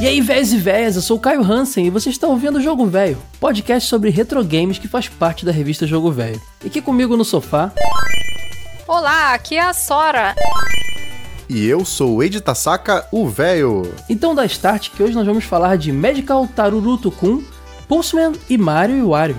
E aí, véias e véias, eu sou o Caio Hansen e você está ouvindo o Jogo Velho, podcast sobre retro games que faz parte da revista Jogo Velho. E aqui comigo no sofá. Olá, aqui é a Sora. E eu sou o Eiji Tasaka, o véio. Então dá start que hoje nós vamos falar de Medical Taruruto Kun, Pulseman e Mario e Wario.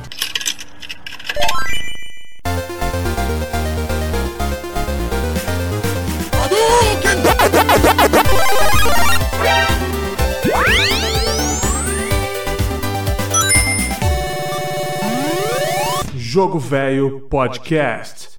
Jogo Velho Podcast.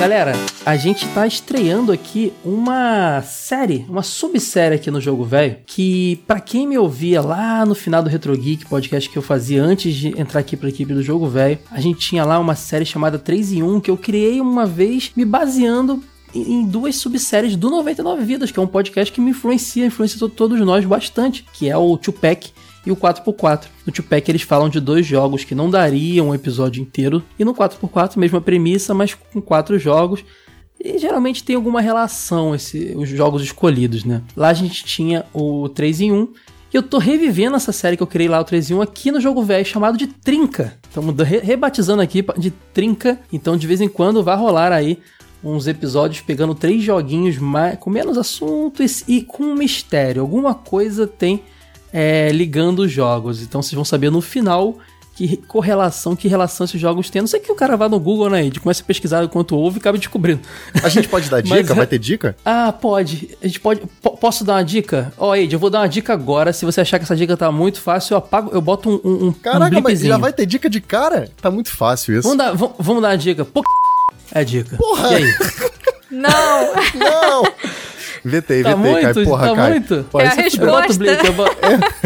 Galera, a gente tá estreando aqui uma série, uma subsérie aqui no Jogo Velho, que para quem me ouvia lá no final do Retro Geek, podcast que eu fazia antes de entrar aqui pra equipe do Jogo Velho, a gente tinha lá uma série chamada 3 em 1 que eu criei uma vez me baseando em duas subséries do 99 Vidas, que é um podcast que me influencia, influencia todos nós bastante, que é o Tupac e o 4x4. No Tupac eles falam de dois jogos que não dariam um episódio inteiro, e no 4x4 mesma premissa, mas com quatro jogos. E geralmente tem alguma relação esse, os jogos escolhidos, né? Lá a gente tinha o 3 em 1, e eu tô revivendo essa série que eu criei lá, o 3 em 1, aqui no jogo velho, chamado de Trinca. Estamos re rebatizando aqui de Trinca, então de vez em quando vai rolar aí uns episódios pegando três joguinhos mais, com menos assunto e, com um mistério. Alguma coisa tem é, ligando os jogos. Então vocês vão saber no final que correlação, que relação esses jogos têm. Não sei que o cara vá no Google, né, Ed? Começa a pesquisar enquanto ouve e acaba descobrindo. A gente pode dar dica? Mas, Vai ter dica? Ah, pode. A gente pode. posso dar uma dica? Ó, oh, Ed, eu vou dar uma dica agora. Se você achar que essa dica tá muito fácil, eu apago, eu boto um. um, Caraca, um mas já vai ter dica de cara? Tá muito fácil isso. Vamos dar, vamos dar uma dica. Pô, é dica. Porra! E aí? Não! Não! Vetei, tá vetei, muito, Caio. Porra, tá Caio. muito? É a resposta. Blake, eu boto...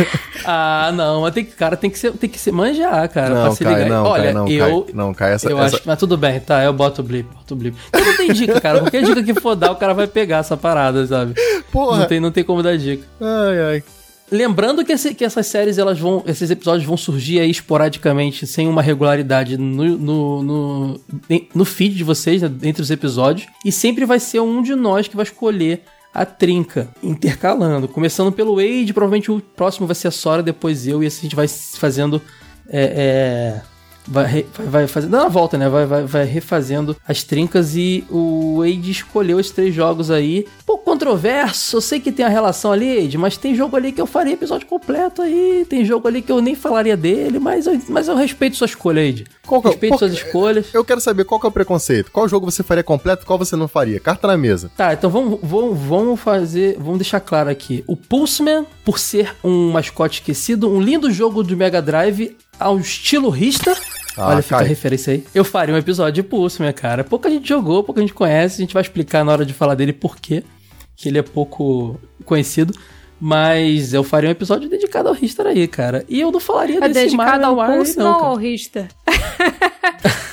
ah, não, mas tem que, cara, tem que ser, tem que ser manjar, cara, não, pra se Caio, ligar. Não, Olha, Caio, não, eu, Caio, não, Caio, essa, eu essa... acho, mas tudo bem, tá, eu boto o blip, boto o blip. Eu não tem dica, cara, qualquer dica que for dar, o cara vai pegar essa parada, sabe? Porra. Não tem, não tem como dar dica. Ai, ai. Lembrando que, esse, que, essas séries, elas vão. Esses episódios vão surgir aí esporadicamente, sem uma regularidade no, no, no, no feed de vocês, né, entre os episódios. E sempre vai ser um de nós que vai escolher a trinca, intercalando. Começando pelo Wade, provavelmente o próximo vai ser a Sora, depois eu, e assim a gente vai fazendo. É, é, vai, vai fazendo. Dando a volta, né? Vai, vai, vai refazendo as trincas e o Wade escolheu esses três jogos aí. Pouco controverso, eu sei que tem a relação ali, Wade, mas tem jogo ali que eu faria episódio completo aí. Tem jogo ali que eu nem falaria dele, mas eu, mas eu respeito sua escolha, Wade. Qual que, respeito qual, suas escolhas. Eu quero saber qual que é o preconceito. Qual jogo você faria completo qual você não faria? Carta na mesa. Tá, então vamos, vamos, vamos fazer. Vamos deixar claro aqui. O Pulseman, por ser um mascote esquecido, um lindo jogo de Mega Drive ao estilo Rista. Ah, Olha, fica a referência aí. Eu faria um episódio de Pulse, minha cara. Pouca gente jogou, pouca gente conhece. A gente vai explicar na hora de falar dele por quê. Que ele é pouco conhecido. Mas eu faria um episódio dedicado ao Richter aí, cara. E eu não falaria É desse dedicado Mario ao Pulse não, cara. ao Rista?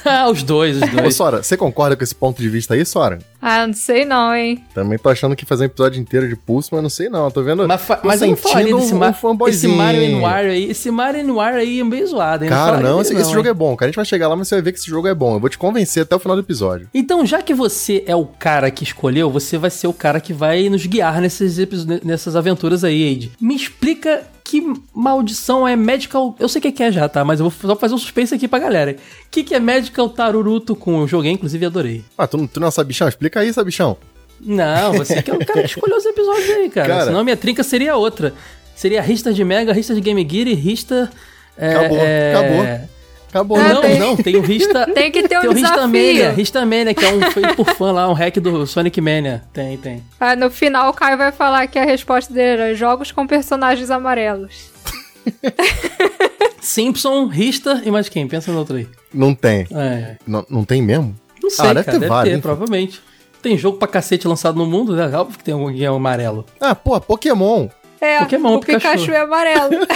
Ah, os dois, os Ô, dois. Sora, você concorda com esse ponto de vista aí, Sora? Ah, não sei não, hein? Também tô achando que fazer um episódio inteiro de pulso, mas não sei não. Tô vendo. Mas, fa- mas eu não falaria desse um Mar esse fanboyzinho. Mario Wire aí. Esse Mario Wire aí é meio zoado, hein? Cara, não, dele esse, esse jogo é bom, cara. A gente vai chegar lá, mas você vai ver que esse jogo é bom. Eu vou te convencer até o final do episódio. Então, já que você é o cara que escolheu, você vai ser o cara que vai nos guiar nesses nessas aventuras aí, Aide. Me explica que maldição é Medical... Eu sei o que é já, tá? Mas eu vou só fazer um suspense aqui pra galera. O que, que é Medical Taruruto com? Eu joguei, inclusive, adorei. Ah, tu, tu não é sabichão? Explica aí, sabichão. Não, você que é o cara que escolheu os episódios aí, cara. Cara. Senão minha trinca seria outra. Seria Rista de Mega, Rista de Game Gear e Rista... é, Acabou, é, acabou. Acabou, Ah, Não, tem- não, tem o Rista... Tem que ter um Tem o Rista Mania, desafio. Rista Mania, que é um feito por fã lá, um hack do Sonic Mania. Tem, tem. Ah, no final o Caio vai falar que a resposta dele era jogos com personagens amarelos. Simpson, Rista e mais quem? Pensa no outro aí. Não tem. É, Não, não tem mesmo? não sei, Ah, deve cara, ter deve vários, ter, hein? provavelmente. Tem jogo pra cacete lançado no mundo, né? Óbvio que tem algum que é amarelo. Ah, pô, Pokémon. É, Pokémon, o Pikachu. Pikachu. é amarelo.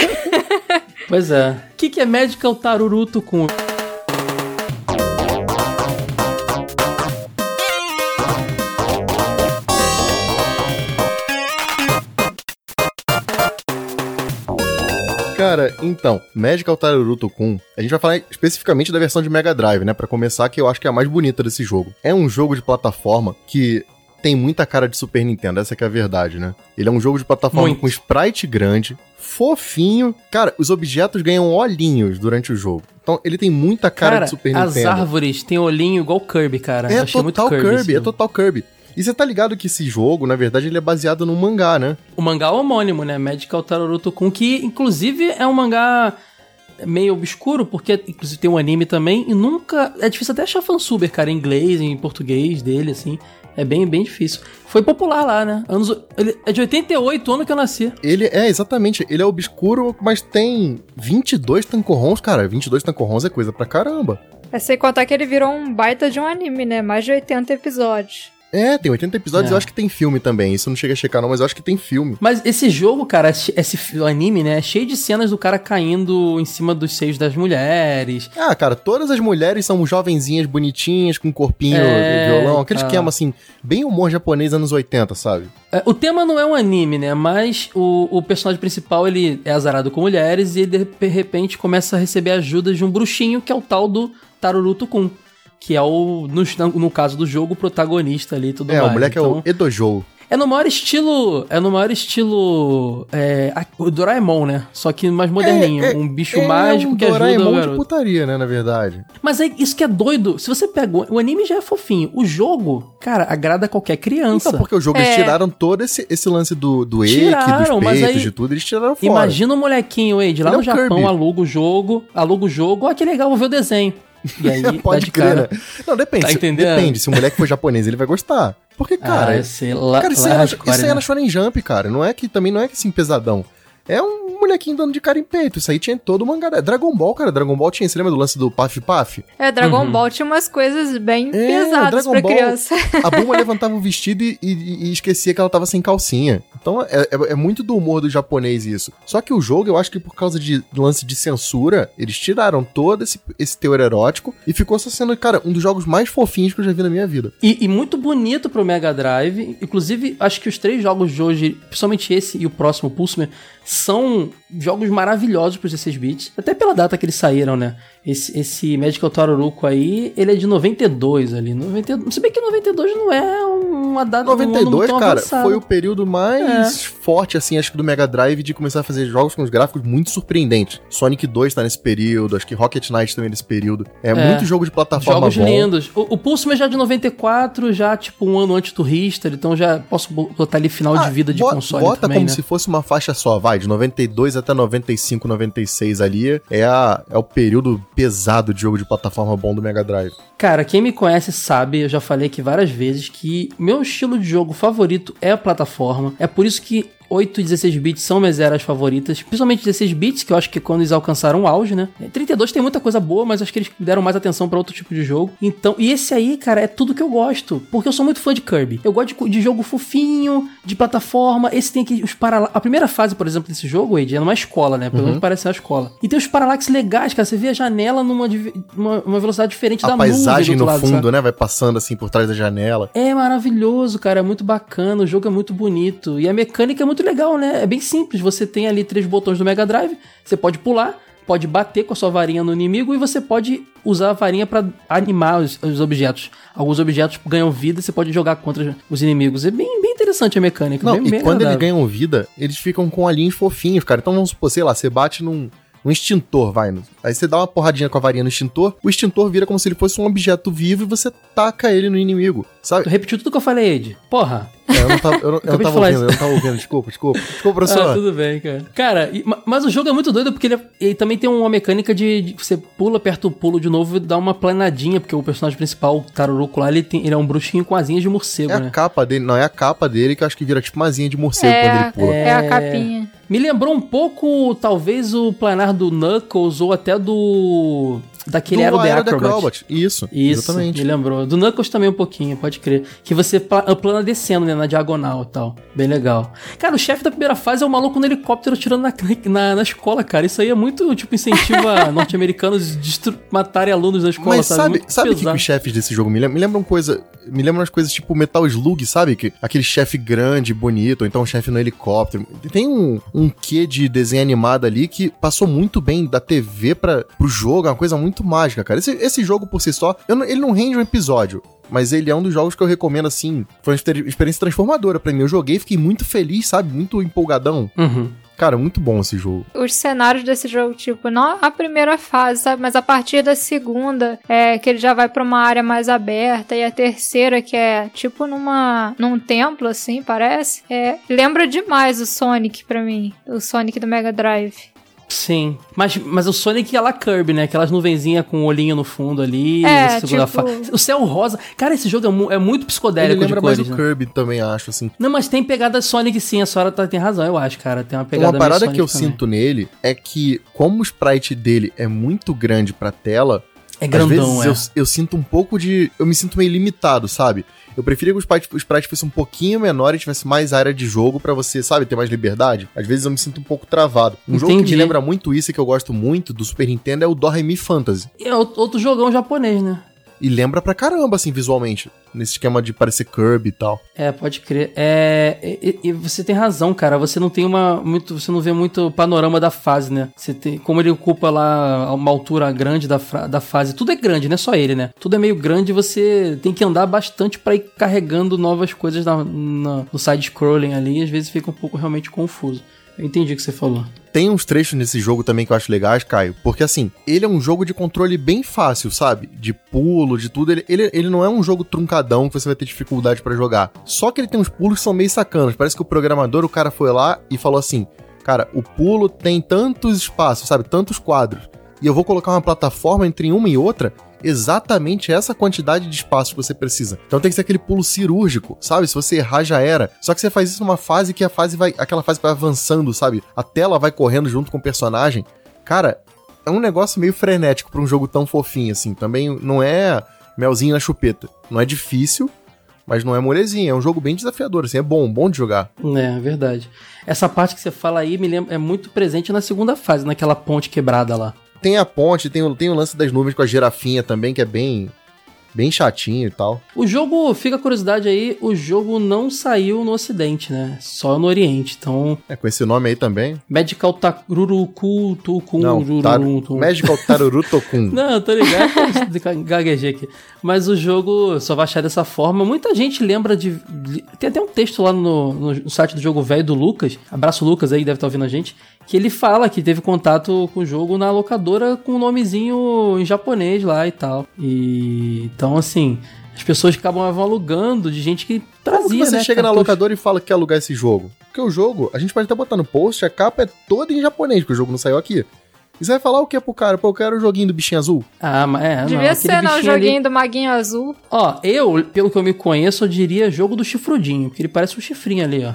Pois é. O que, que é Medical Taruruto com... Cara, então, Magical Taruruto Kun, a gente vai falar especificamente da versão de Mega Drive, né? Pra começar, que eu acho que é a mais bonita desse jogo. É um jogo de plataforma que tem muita cara de Super Nintendo, essa que é a verdade, né? Ele é um jogo de plataforma Muito. com sprite grande, fofinho. Cara, os objetos ganham olhinhos durante o jogo. Então, ele tem muita cara, Cara, de Super as Nintendo. árvores têm olhinho igual Kirby, cara. É total Kirby, Kirby, é total Kirby. E você tá ligado que esse jogo, na verdade, ele é baseado num mangá, né? O mangá homônimo, né? Magical Taruruto Kun, que inclusive é um mangá meio obscuro, porque inclusive tem um anime também, e nunca. É difícil até achar fansuber, cara, em inglês, em português dele, assim. É bem, bem difícil. Foi popular lá, né? Anos, ele é de 88, ano que eu nasci. Ele é, exatamente, ele é obscuro, mas tem 22 tancorrons, cara. 22 tancorrons é coisa pra caramba. É sem contar que ele virou um baita de um anime, né? Mais de 80 episódios. É, tem 80 episódios, É. eu acho que tem filme também. Isso eu não cheguei a checar não, mas eu acho que tem filme. Mas esse jogo, cara, esse anime, né? É cheio de cenas do cara caindo em cima dos seios das mulheres. Ah, cara, todas as mulheres são jovenzinhas, bonitinhas, com corpinho É, de violão. Aquele tá. esquema, assim, bem humor japonês anos 80, sabe? É, O tema não é um anime, né? Mas o, o personagem principal, ele é azarado com mulheres e ele, de repente, começa a receber ajuda de um bruxinho, que é o tal do Taruruto Kun. Que é o, no, no caso do jogo, o protagonista ali e tudo é, mais. o moleque é Então, o Edojou. é no maior estilo... É no maior estilo... É, o Doraemon, né? Só que mais moderninho. É, é, um bicho é mágico um que ajuda Doraemon de putaria, né, na verdade. Mas é isso que é doido. Se você pega... O, anime já é fofinho. O jogo, cara, agrada qualquer criança. Então, porque o jogo, eles É. tiraram todo esse, esse lance do, do Tiraram, dos mas peitos, aí- de tudo, eles tiraram fora. Imagina o molequinho, Wade, lá Ele é no Japão, Kirby. aluga o jogo, aluga o jogo, ó, que legal, vou ver o desenho. E aí, Pode de crer, cara. né? Não, depende. Tá? Depende. Se o moleque for japonês, ele vai gostar. Porque, cara, ah, sei lá, cara, isso, lá aí é, hardcore, isso é na Shonen Jump, cara. Não é que também não é que assim pesadão. É um molequinho dando de cara em peito. Isso aí tinha todo o mangá. Dragon Ball, cara. Dragon Ball tinha. Você lembra do lance do Paf Paf? É, Dragon Uhum. Ball tinha umas coisas bem É, pesadas Dragon pra Ball- criança. A Bulma levantava o vestido e, e- e esquecia que ela tava sem calcinha. Então é, é- é muito do humor do japonês isso. Só que o jogo, eu acho que por causa de lance de censura, eles tiraram todo esse, esse teor erótico e ficou só sendo, cara, um dos jogos mais fofinhos que eu já vi na minha vida. E, e muito bonito pro Mega Drive. Inclusive, acho que os três jogos de hoje, principalmente esse e o próximo Pulseman, são jogos maravilhosos pros 16 bits. Até pela data que eles saíram, né? Esse, esse Magical Taruruko aí, ele é de 92 ali. 92, se bem que 92 não é uma data um ano 92, tão cara, avançado. foi o período mais forte, assim, acho que do Mega Drive de começar a fazer jogos com os gráficos muito surpreendentes. Sonic 2 tá nesse período, acho que Rocket Knight também nesse período. É, muito jogo de plataforma Jogos bom. lindos. O, o Pulseman já é de 94, já tipo um ano antes do Richter, então já posso botar ali final de Ah, vida de bo- console Bota também, como né? se fosse uma faixa só, vai, de 92 até 95, 96 ali, é, a, é o período pesado de jogo de plataforma bom do Mega Drive. Cara, quem me conhece sabe, eu já falei aqui várias vezes, que meu estilo de jogo favorito é a plataforma. É por isso que 8 e 16 bits são minhas eras favoritas, principalmente 16 bits, que eu acho que é quando eles alcançaram o auge, né? 32 tem muita coisa boa, mas acho que eles deram mais atenção pra outro tipo de jogo. Então, e esse aí, cara, é tudo que eu gosto, porque eu sou muito fã de Kirby. Eu gosto de, de jogo fofinho, de plataforma. Esse tem aqui os paralax. A primeira fase, por exemplo, desse jogo, Ed, é numa escola, né? Pelo menos parece ser uma escola. E tem os paralax legais, cara. Você vê a janela numa uma, uma velocidade diferente da a paisagem nuvem do no outro fundo, lado, sabe? né, vai passando assim por trás da janela. É maravilhoso, cara. É muito bacana. O jogo é muito bonito. E a mecânica é muito legal, né? É bem simples. Você tem ali três botões do Mega Drive. Você pode pular, pode bater com a sua varinha no inimigo e você pode usar a varinha pra animar os, os objetos. Alguns objetos ganham vida e você pode jogar contra os inimigos. É bem, bem interessante a mecânica. Não, bem, e bem quando eles agradável. ganham vida, eles ficam com olhinhos fofinhos, cara. Então vamos supor, sei lá, você bate num, num extintor, vai. no- Aí você dá uma porradinha com a varinha no extintor, o extintor vira como se ele fosse um objeto vivo e você taca ele no inimigo, Tu sabe? repetiu tudo que eu falei, Ed. Porra. É, eu não tava, eu não, eu não tava ouvindo, isso. eu não tava ouvindo, desculpa, desculpa. Desculpa, Ah, professor. tudo bem, cara. Cara, e- ma- mas o jogo é muito doido porque ele, é- ele também tem uma mecânica de, de você pula, aperta o pulo de novo e dá uma planadinha, porque o personagem principal, o Taruruco lá, ele, tem, ele é um bruxinho com asinhas de morcego, É a né? capa dele, não, é a capa dele que eu acho que vira tipo uma asinha de morcego quando É, ele pula. é a capinha. Me lembrou um pouco, talvez, o planar do Knuckles ou até do. Daquele Aero The Acrobat. Isso, Isso, exatamente. me lembrou. Do Knuckles também um pouquinho, pode crer. Que você pla- plana descendo, né, na diagonal e tal. Bem legal. Cara, o chefe da primeira fase é o maluco no helicóptero tirando na, na, na escola, cara. Isso aí é muito, tipo, incentiva norte-americanos matarem alunos da escola, Mas sabe? sabe, sabe o que, que os chefes desse jogo me lembram? Me lembram coisa. Me lembra umas coisas tipo Metal Slug, sabe? Que, aquele chefe grande, bonito, ou então um chefe no helicóptero. Tem um, um quê de desenho animado ali que passou muito bem da TV para pro jogo, é uma coisa muito mágica, cara. Esse, esse jogo por si só, ele não rende um episódio. Mas ele é um dos jogos que eu recomendo, assim. Foi uma experiência transformadora para mim. Eu joguei, fiquei muito feliz, sabe? Muito empolgadão. Uhum. Cara, muito bom esse jogo. Os cenários desse jogo, tipo, não a primeira fase, sabe? Mas a partir da segunda, é que ele já vai pra uma área mais aberta. E a terceira, que é tipo numa num templo, assim, parece. É, lembra demais o Sonic pra mim. O Sonic do Mega Drive. Sim. Mas, mas o Sonic é lá Kirby, né? Aquelas nuvenzinhas com o olhinho no fundo ali. É, segunda tipo- fa- O céu rosa. Cara, esse jogo é, mu- é muito psicodélico Ele lembra de mais cores, o né? Kirby também, acho, assim. Não, mas tem pegada Sonic sim. A senhora tá, tem razão, eu acho, cara. Tem uma pegada Uma parada Sonic que eu também. sinto nele é que, como o sprite dele é muito grande pra tela, É às grandão, vezes é. eu, eu sinto um pouco de. Eu me sinto meio limitado, sabe? Eu preferia que o sprite, o sprite fosse um pouquinho menor e tivesse mais área de jogo pra você, sabe, ter mais liberdade. Às vezes eu me sinto um pouco travado. Um jogo que Entendi. me lembra muito isso e que eu gosto muito do Super Nintendo é o Doremi Fantasy. É outro jogão japonês, né? E lembra pra caramba, assim, visualmente. Nesse esquema de parecer Kirby e tal. É, pode crer. É, e, e- você tem razão, cara. Você não tem uma muito, você não vê muito panorama da fase, né? Você tem, como ele ocupa lá uma altura grande da, da fase, tudo é grande, não é só ele, né? Tudo é meio grande. Você tem que andar bastante pra ir carregando novas coisas na, na- no side scrolling ali. Às vezes fica um pouco realmente confuso. Eu entendi o que você falou. Tem uns trechos nesse jogo também que eu acho legais, Caio, porque assim, ele é um jogo de controle bem fácil, sabe? De pulo, de tudo. Ele, ele, ele não é um jogo truncadão que você vai ter dificuldade pra jogar. Só que ele tem uns pulos que são meio sacanas. Parece que o programador, o cara foi lá e falou assim: Cara, o pulo tem tantos espaços, sabe? Tantos quadros. E eu vou colocar uma plataforma entre uma e outra exatamente essa quantidade de espaço que você precisa. Então tem que ser aquele pulo cirúrgico, sabe? Se você errar já era. Só que você faz isso numa fase que a fase vai, aquela fase vai avançando, sabe? A tela vai correndo junto com o personagem. Cara, é um negócio meio frenético pra um jogo tão fofinho assim. Também não é melzinho na chupeta. Não é difícil, mas não é molezinha. É um jogo bem desafiador, assim. É bom, bom de jogar. É, é verdade. Essa parte que você fala aí me lembra, é muito presente na segunda fase, naquela ponte quebrada lá. Tem a ponte, tem o, tem o lance das nuvens com a girafinha também, que é bem, bem chatinho e tal. O jogo, fica a curiosidade aí, o jogo não saiu no ocidente, né? Só no oriente. Então, É, com esse nome aí também. Medical Taruruku Tukun Não, tar Magical Taruru Tokun. Não, tô ligado, gaguejei aqui. Mas o jogo só vai achar dessa forma. Muita gente lembra de. Tem até um texto lá no, no- no site do jogo velho do Lucas. Abraço, Lucas aí, deve estar ouvindo a gente. Que ele fala que teve contato com o jogo na locadora com um nomezinho em japonês lá e tal. E. Então, assim. As pessoas acabam alugando de gente que trazia, Como que você né, chega na cartucho. locadora e fala que quer alugar esse jogo? Porque o jogo, a gente pode até botar no post, a capa é toda em japonês, porque o jogo não saiu aqui. E você vai falar o que pro cara? Pô, eu quero o joguinho do bichinho azul. Ah, mas é, não, Devia aquele ser, não, o bichinho ali- joguinho do Maguinho Azul. Ó, eu, pelo que eu me conheço, eu diria jogo do chifrudinho, porque ele parece um chifrinho ali, ó.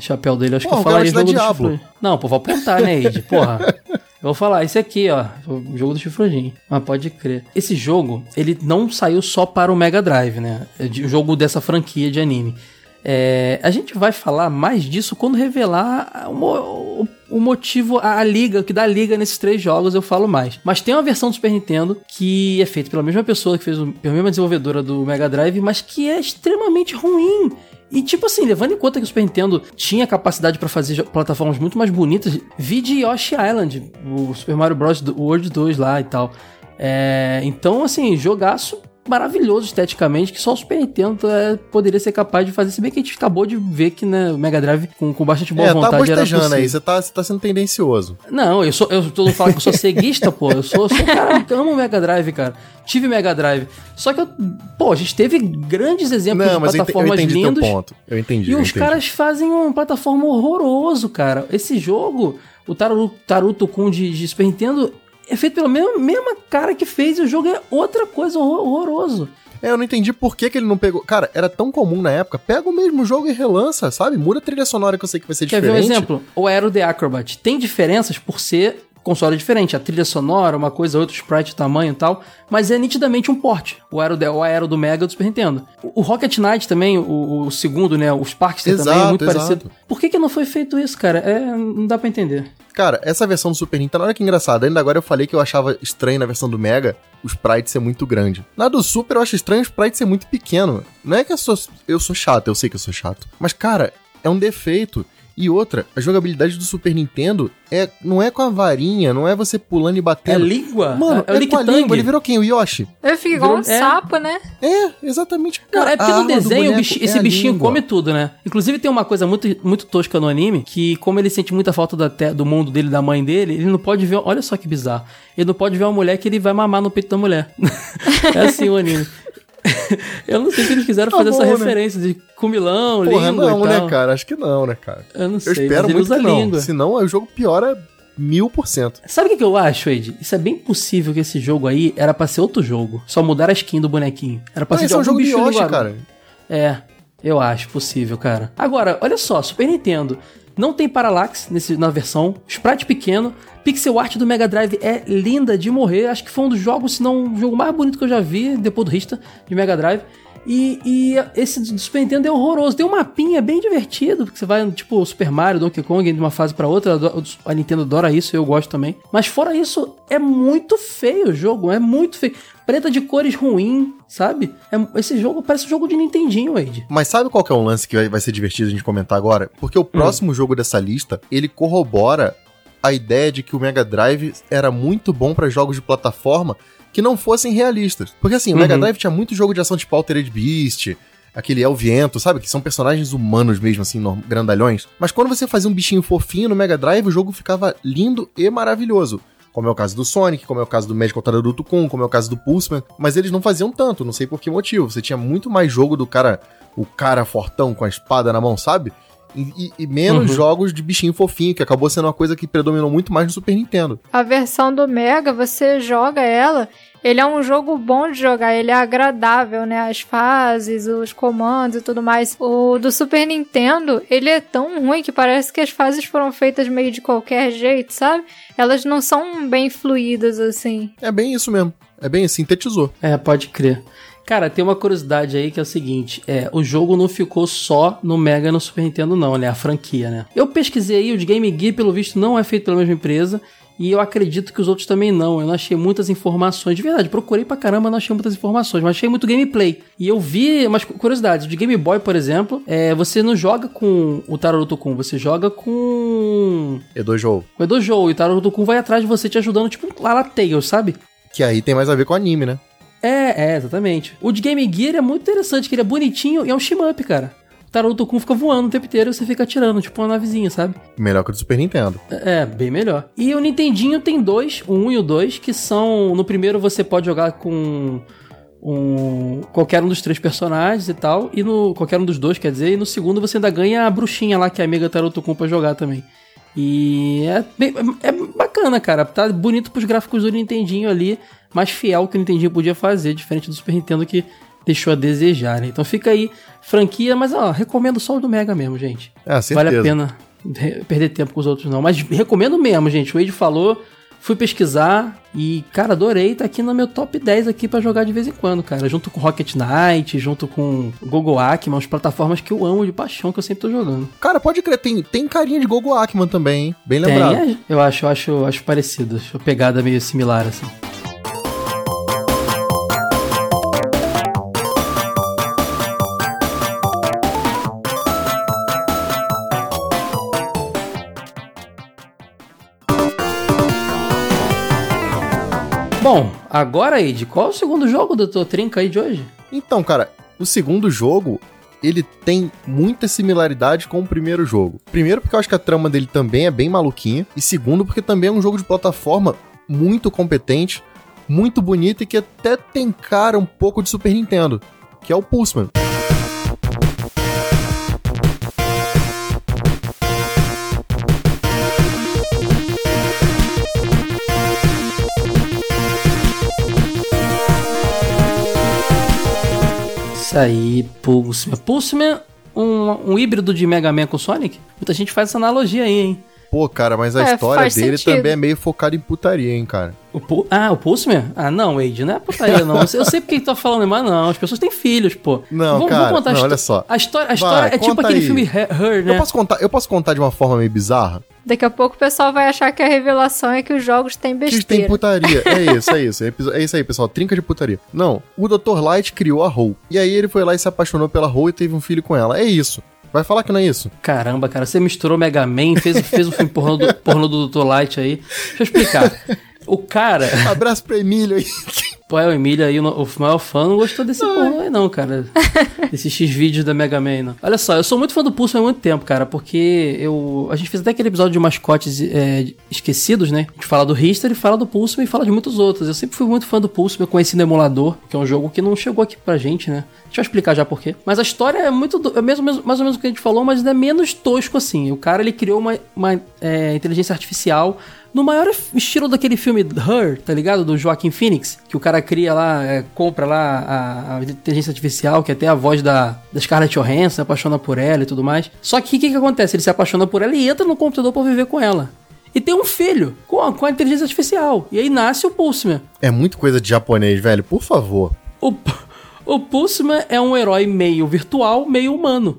No chapéu dele, acho Pô, que eu o falaria jogo do Diablo. Não, pô, vou apontar, né, Ed? Porra. Eu vou falar, esse aqui, ó, o jogo do chifrudinho. Mas pode crer. Esse jogo, ele não saiu só para o Mega Drive, né? É O jogo dessa franquia de anime. É, a gente vai falar mais disso quando revelar o, mo- o motivo, a, a liga, o que dá liga nesses três jogos, eu falo mais. Mas tem uma versão do Super Nintendo que é feita pela mesma pessoa que fez, o, pela mesma desenvolvedora do Mega Drive, mas que é extremamente ruim. E tipo assim, levando em conta que o Super Nintendo tinha capacidade pra fazer plataformas muito mais bonitas, vi de Yoshi Island, o Super Mario Bros. World 2 lá e tal. É, então, assim, jogaço maravilhoso esteticamente, que só o Super Nintendo é, poderia ser capaz de fazer. Se bem que a gente acabou de ver que né, o Mega Drive, com, com bastante boa é, tá vontade, era bostejando possível. aí, você tá, você tá sendo tendencioso. Não, eu sou. Eu tô falando que eu sou ceguista, pô. Eu sou, eu sou um cara que ama o Mega Drive, cara. Tive Mega Drive. Só que eu. Pô, a gente teve grandes exemplos Não, de mas eu ente- eu plataformas entendi lindos. ponto. Eu entendi. E eu os entendi. caras fazem uma plataforma horroroso, cara. Esse jogo, o Taru- Taruto Kun de, de Super Nintendo, é feito pela mesma, mesma cara que fez e o jogo é outra coisa horror- horroroso. É, eu não entendi por que, que ele não pegou. Cara, era tão comum na época. Pega o mesmo jogo e relança, sabe? Muda a trilha sonora que eu sei que vai ser Quer ver diferente. um exemplo? O Aero The Acrobat. Tem diferenças por ser console é diferente, a trilha sonora, uma coisa, outro sprite, tamanho e tal, mas é nitidamente um porte, o aero, o aero do Mega do Super Nintendo. O, o Rocket Knight também, o, o, segundo, né, o Sparkster Exato, também é muito exato. parecido. Por que que não foi feito isso, cara? É, não dá pra entender. Cara, essa versão do Super Nintendo, olha que engraçado. Ainda agora eu falei que eu achava estranho na versão do Mega o sprite ser muito grande. Na do Super eu acho estranho o sprite ser muito pequeno. Não é que eu sou, eu sou chato, eu sei que eu sou chato. Mas, cara, é um defeito. E outra, a jogabilidade do Super Nintendo é, não é com a varinha, não é você pulando e É batendo. língua? Mano, é, é, o com a língua. Ele virou quem? O Yoshi? Eu fico igual um Virou- é. sapo, né? É, exatamente. Não, Cara, é porque no desenho é esse a bichinho língua. come tudo, né? Inclusive tem uma coisa muito, muito tosca no anime, que como ele sente muita falta da do mundo dele, da mãe dele, ele não pode ver... Olha só que bizarro. Ele não pode ver uma mulher que ele vai mamar no peito da mulher. é assim o anime. Eu não sei se eles quiseram Tá fazer essa bom, né? referência de comilão, Porra, língua não, né, cara? Acho que não, né, cara? Eu não Eu sei, espero mas muito usa que não. língua. Senão o jogo piora mil por cento. Sabe o que, eu acho, Ed? Isso é bem possível que esse jogo aí era pra ser outro jogo. Só mudar a skin do bonequinho. Era pra Mas ser esse é um jogo de bicho Yoshi, igual. cara. É, eu acho possível, cara. Agora, olha só, Super Nintendo. Não tem Parallax nesse, na versão, sprite pequeno, pixel art do Mega Drive é linda de morrer. Acho que foi um dos jogos, se não o jogo mais bonito que eu já vi, depois do Rista, de Mega Drive. E, e esse do Super Nintendo é horroroso. Tem um mapinha bem divertido, porque você vai, tipo, Super Mario, Donkey Kong, de uma fase pra outra. A Nintendo adora isso, eu gosto também. Mas fora isso, é muito feio o jogo, é muito feio. Preta de cores ruim, sabe? É- esse jogo parece um jogo de Nintendinho, Wade. Mas sabe qual que é um lance que vai, vai ser divertido a gente comentar agora? Porque Hum. o próximo jogo dessa lista, ele corrobora a ideia de que o Mega Drive era muito bom pra jogos de plataforma que não fossem realistas. Porque assim, o Mega Uhum. Drive tinha muito jogo de ação tipo Altered Beast, aquele El Viento, sabe? Que são personagens humanos mesmo, assim, grandalhões. Mas quando você fazia um bichinho fofinho no Mega Drive, o jogo ficava lindo e maravilhoso. Como é o caso do Sonic, como é o caso do Magical Tararuto Kun, como é o caso do Pulseman. Mas eles não faziam tanto, não sei por que motivo. Você tinha muito mais jogo do cara, o cara fortão com a espada na mão, sabe? E, e- menos Uhum. jogos de bichinho fofinho, que acabou sendo uma coisa que predominou muito mais no Super Nintendo. A versão do Mega, você joga ela, ele é um jogo bom de jogar, ele é agradável, né? As fases, os comandos e tudo mais. O do Super Nintendo, ele é tão ruim que parece que as fases foram feitas meio de qualquer jeito, sabe? Elas não são bem fluídas assim. É bem isso mesmo. É bem sintetizou. É, pode crer. Cara, tem uma curiosidade aí que é o seguinte: é, o jogo não ficou só no Mega e no Super Nintendo, não, né? A franquia, né? Eu pesquisei aí, o de Game Gear, pelo visto, não é feito pela mesma empresa. E eu acredito que os outros também não. Eu não achei muitas informações. De verdade, procurei pra caramba, não achei muitas informações, mas achei muito gameplay. E eu vi umas cu- curiosidades. De Game Boy, por exemplo, é, você não joga com o Tararuto Kun, você joga com Edo Jogo. o Edo Joe. E o Tararuto Kun vai atrás de você te ajudando, tipo lá na Tails, sabe? Que aí tem mais a ver com anime, né? É, é, exatamente. O de Game Gear é muito interessante, que ele é bonitinho e é um shmup, cara. O Taruto Kun fica voando o tempo inteiro e você fica atirando, tipo uma navezinha, sabe? Melhor que o do Super Nintendo. É, bem melhor. E o Nintendinho tem dois, o 1 e o 2, que são... No primeiro você pode jogar com um, qualquer um dos três personagens e tal, e no qualquer um dos dois, quer dizer, e no segundo você ainda ganha a bruxinha lá, que é a amiga Taruto Kun pra jogar também. E é, bem- é bacana, cara. Tá bonito pros gráficos do Nintendinho ali, mais fiel que o Nintendinho podia fazer, diferente do Super Nintendo que deixou a desejar, né? Então fica aí, franquia, mas ó, recomendo só o do Mega mesmo, gente. É, certeza. Vale a pena perder tempo com os outros não. Mas recomendo mesmo, gente. O Wade falou, fui pesquisar e, cara, adorei. Tá aqui no meu top 10 aqui pra jogar de vez em quando, cara. Junto com Rocket Knight, junto com Gogo Akima, as plataformas que eu amo de paixão, que eu sempre tô jogando. Cara, pode crer, tem, tem carinha de Gogo Ackman também, hein? Bem Tem, lembrado. é, eu acho, eu acho, eu acho parecido. Acho a pegada meio similar, assim. Bom, agora, Ed, qual é o segundo jogo do teu trinca aí de hoje? Então, cara, o segundo jogo, ele tem muita similaridade com o primeiro jogo. Primeiro, porque eu acho que a trama dele também é bem maluquinha. E segundo, porque também é um jogo de plataforma muito competente, muito bonito e que até tem cara um pouco de Super Nintendo, que é o Pulseman. Isso aí, Pulseman. Pulseman, um, um híbrido de Mega Man com Sonic? Muita gente faz essa analogia aí, hein? Pô, cara, mas a É, história dele sentido. também é meio focada em putaria, hein, cara. O Pu- ah, o Pulseman? Ah, não, Wade, não é putaria, não. Eu sei, porque tu tá falando, mas não, as pessoas têm filhos, pô. Não, cara, a não, histó- olha só. A história, a Vai, história é tipo aquele aí. filme Her, né? Eu, posso contar, eu posso contar de uma forma meio bizarra? Daqui a pouco o pessoal vai achar que a revelação é que os jogos têm Que tem besteira. putaria. É isso, é isso. É episo- é isso aí, pessoal. Trinca de putaria. Não, o Dr. Light criou a Ho. E aí ele foi lá e se apaixonou pela Ho e teve um filho com ela. É isso. Vai falar que não é isso? Caramba, cara, você misturou Mega Man, fez, fez um filme pornô do, pornô do Dr. Light aí. Deixa eu explicar. O cara, Abraço pra Emílio aí. pô, é o Emílio aí, o maior fã, não gostou desse pornô aí não, cara. Desse X-Vídeos da Mega Man, não. Olha só, eu sou muito fã do Pulse há muito tempo, cara, porque eu... A gente fez até aquele episódio de mascotes é, esquecidos, né? A gente fala do History, fala do Pulse e fala de muitos outros. Eu sempre fui muito fã do Pulse, eu conheci no emulador, que é um jogo que não chegou aqui pra gente, né? Deixa eu explicar já por quê. Mas a história é muito. do- É mesmo, mesmo- mais ou menos o que a gente falou, mas ainda é menos tosco assim. O cara ele criou uma, uma, é, inteligência artificial no maior estilo daquele filme Her, tá ligado? Do Joaquim Phoenix. Que o cara cria lá, é, compra lá a, a inteligência artificial, que até a voz da, da Scarlett Johansson se apaixona por ela e tudo mais. Só que o que, que acontece? Ele se apaixona por ela e entra no computador pra viver com ela. E tem um filho com a, com a inteligência artificial. E aí nasce o Pulseman. É muito coisa de japonês, velho. Por favor. O, o Pulseman é um herói meio virtual, meio humano.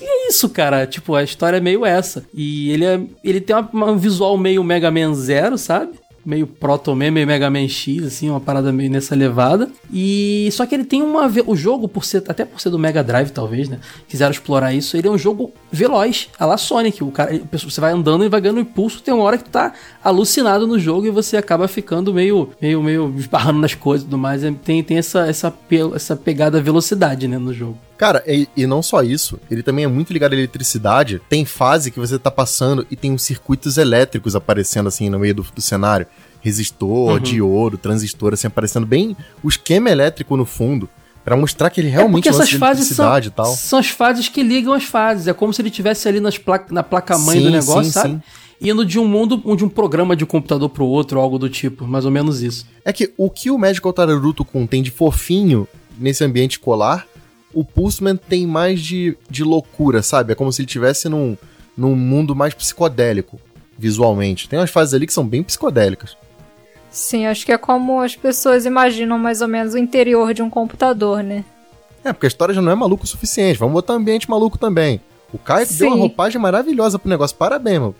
E é isso, cara. Tipo, a história é meio essa. E ele, é, ele tem uma, um visual meio Mega Man Zero, sabe? Meio Proto Man, meio Mega Man X, assim, uma parada meio nessa levada. E só que ele tem uma. O jogo, por ser, até por ser do Mega Drive, talvez, né? Quiseram explorar isso. Ele é um jogo veloz, a la Sonic. O cara, você vai andando e vai ganhando impulso. Tem uma hora que tu tá alucinado no jogo e você acaba ficando meio, meio, meio esbarrando nas coisas e tudo mais. É, Tem, tem essa, essa, essa pegada velocidade, né, no jogo. Cara, e, e não só isso, ele também é muito ligado à eletricidade. Tem fase que você tá passando e tem uns circuitos elétricos aparecendo assim no meio do, do cenário. Resistor, Uhum. diodo, transistor, assim, aparecendo bem o esquema elétrico no fundo. Pra mostrar que ele realmente é porque lance essas fases são, e tal. são as fases que ligam as fases. É como se ele tivesse ali nas pla na placa-mãe do negócio, sim, sabe? sim. Indo de um mundo, de um programa de computador pro outro, algo do tipo. Mais ou menos isso. É que o que o Magical Tararuto contém de fofinho nesse ambiente escolar, o Pulseman tem mais de, de loucura, sabe? É como se ele estivesse num, num mundo mais psicodélico, visualmente. Tem umas fases ali que são bem psicodélicas. Sim, acho que é como as pessoas imaginam mais ou menos o interior de um computador, né? É, porque a história já não é maluco o suficiente. Vamos botar ambiente maluco também. O Caio Sim. deu uma roupagem maravilhosa pro negócio. Parabéns, mano.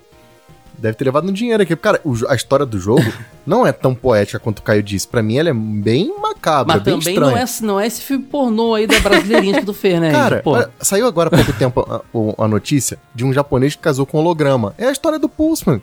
Deve ter levado um dinheiro aqui. Cara, o a história do jogo não é tão poética quanto o Caio disse. Pra mim, ela é bem macabra, Mas bem também estranha. não é, não é esse filme pornô aí da brasileirinha que tu fez, né? Cara? Pô, saiu agora há pouco tempo a, o- a notícia de um japonês que casou com um holograma. É a história do Pulseman.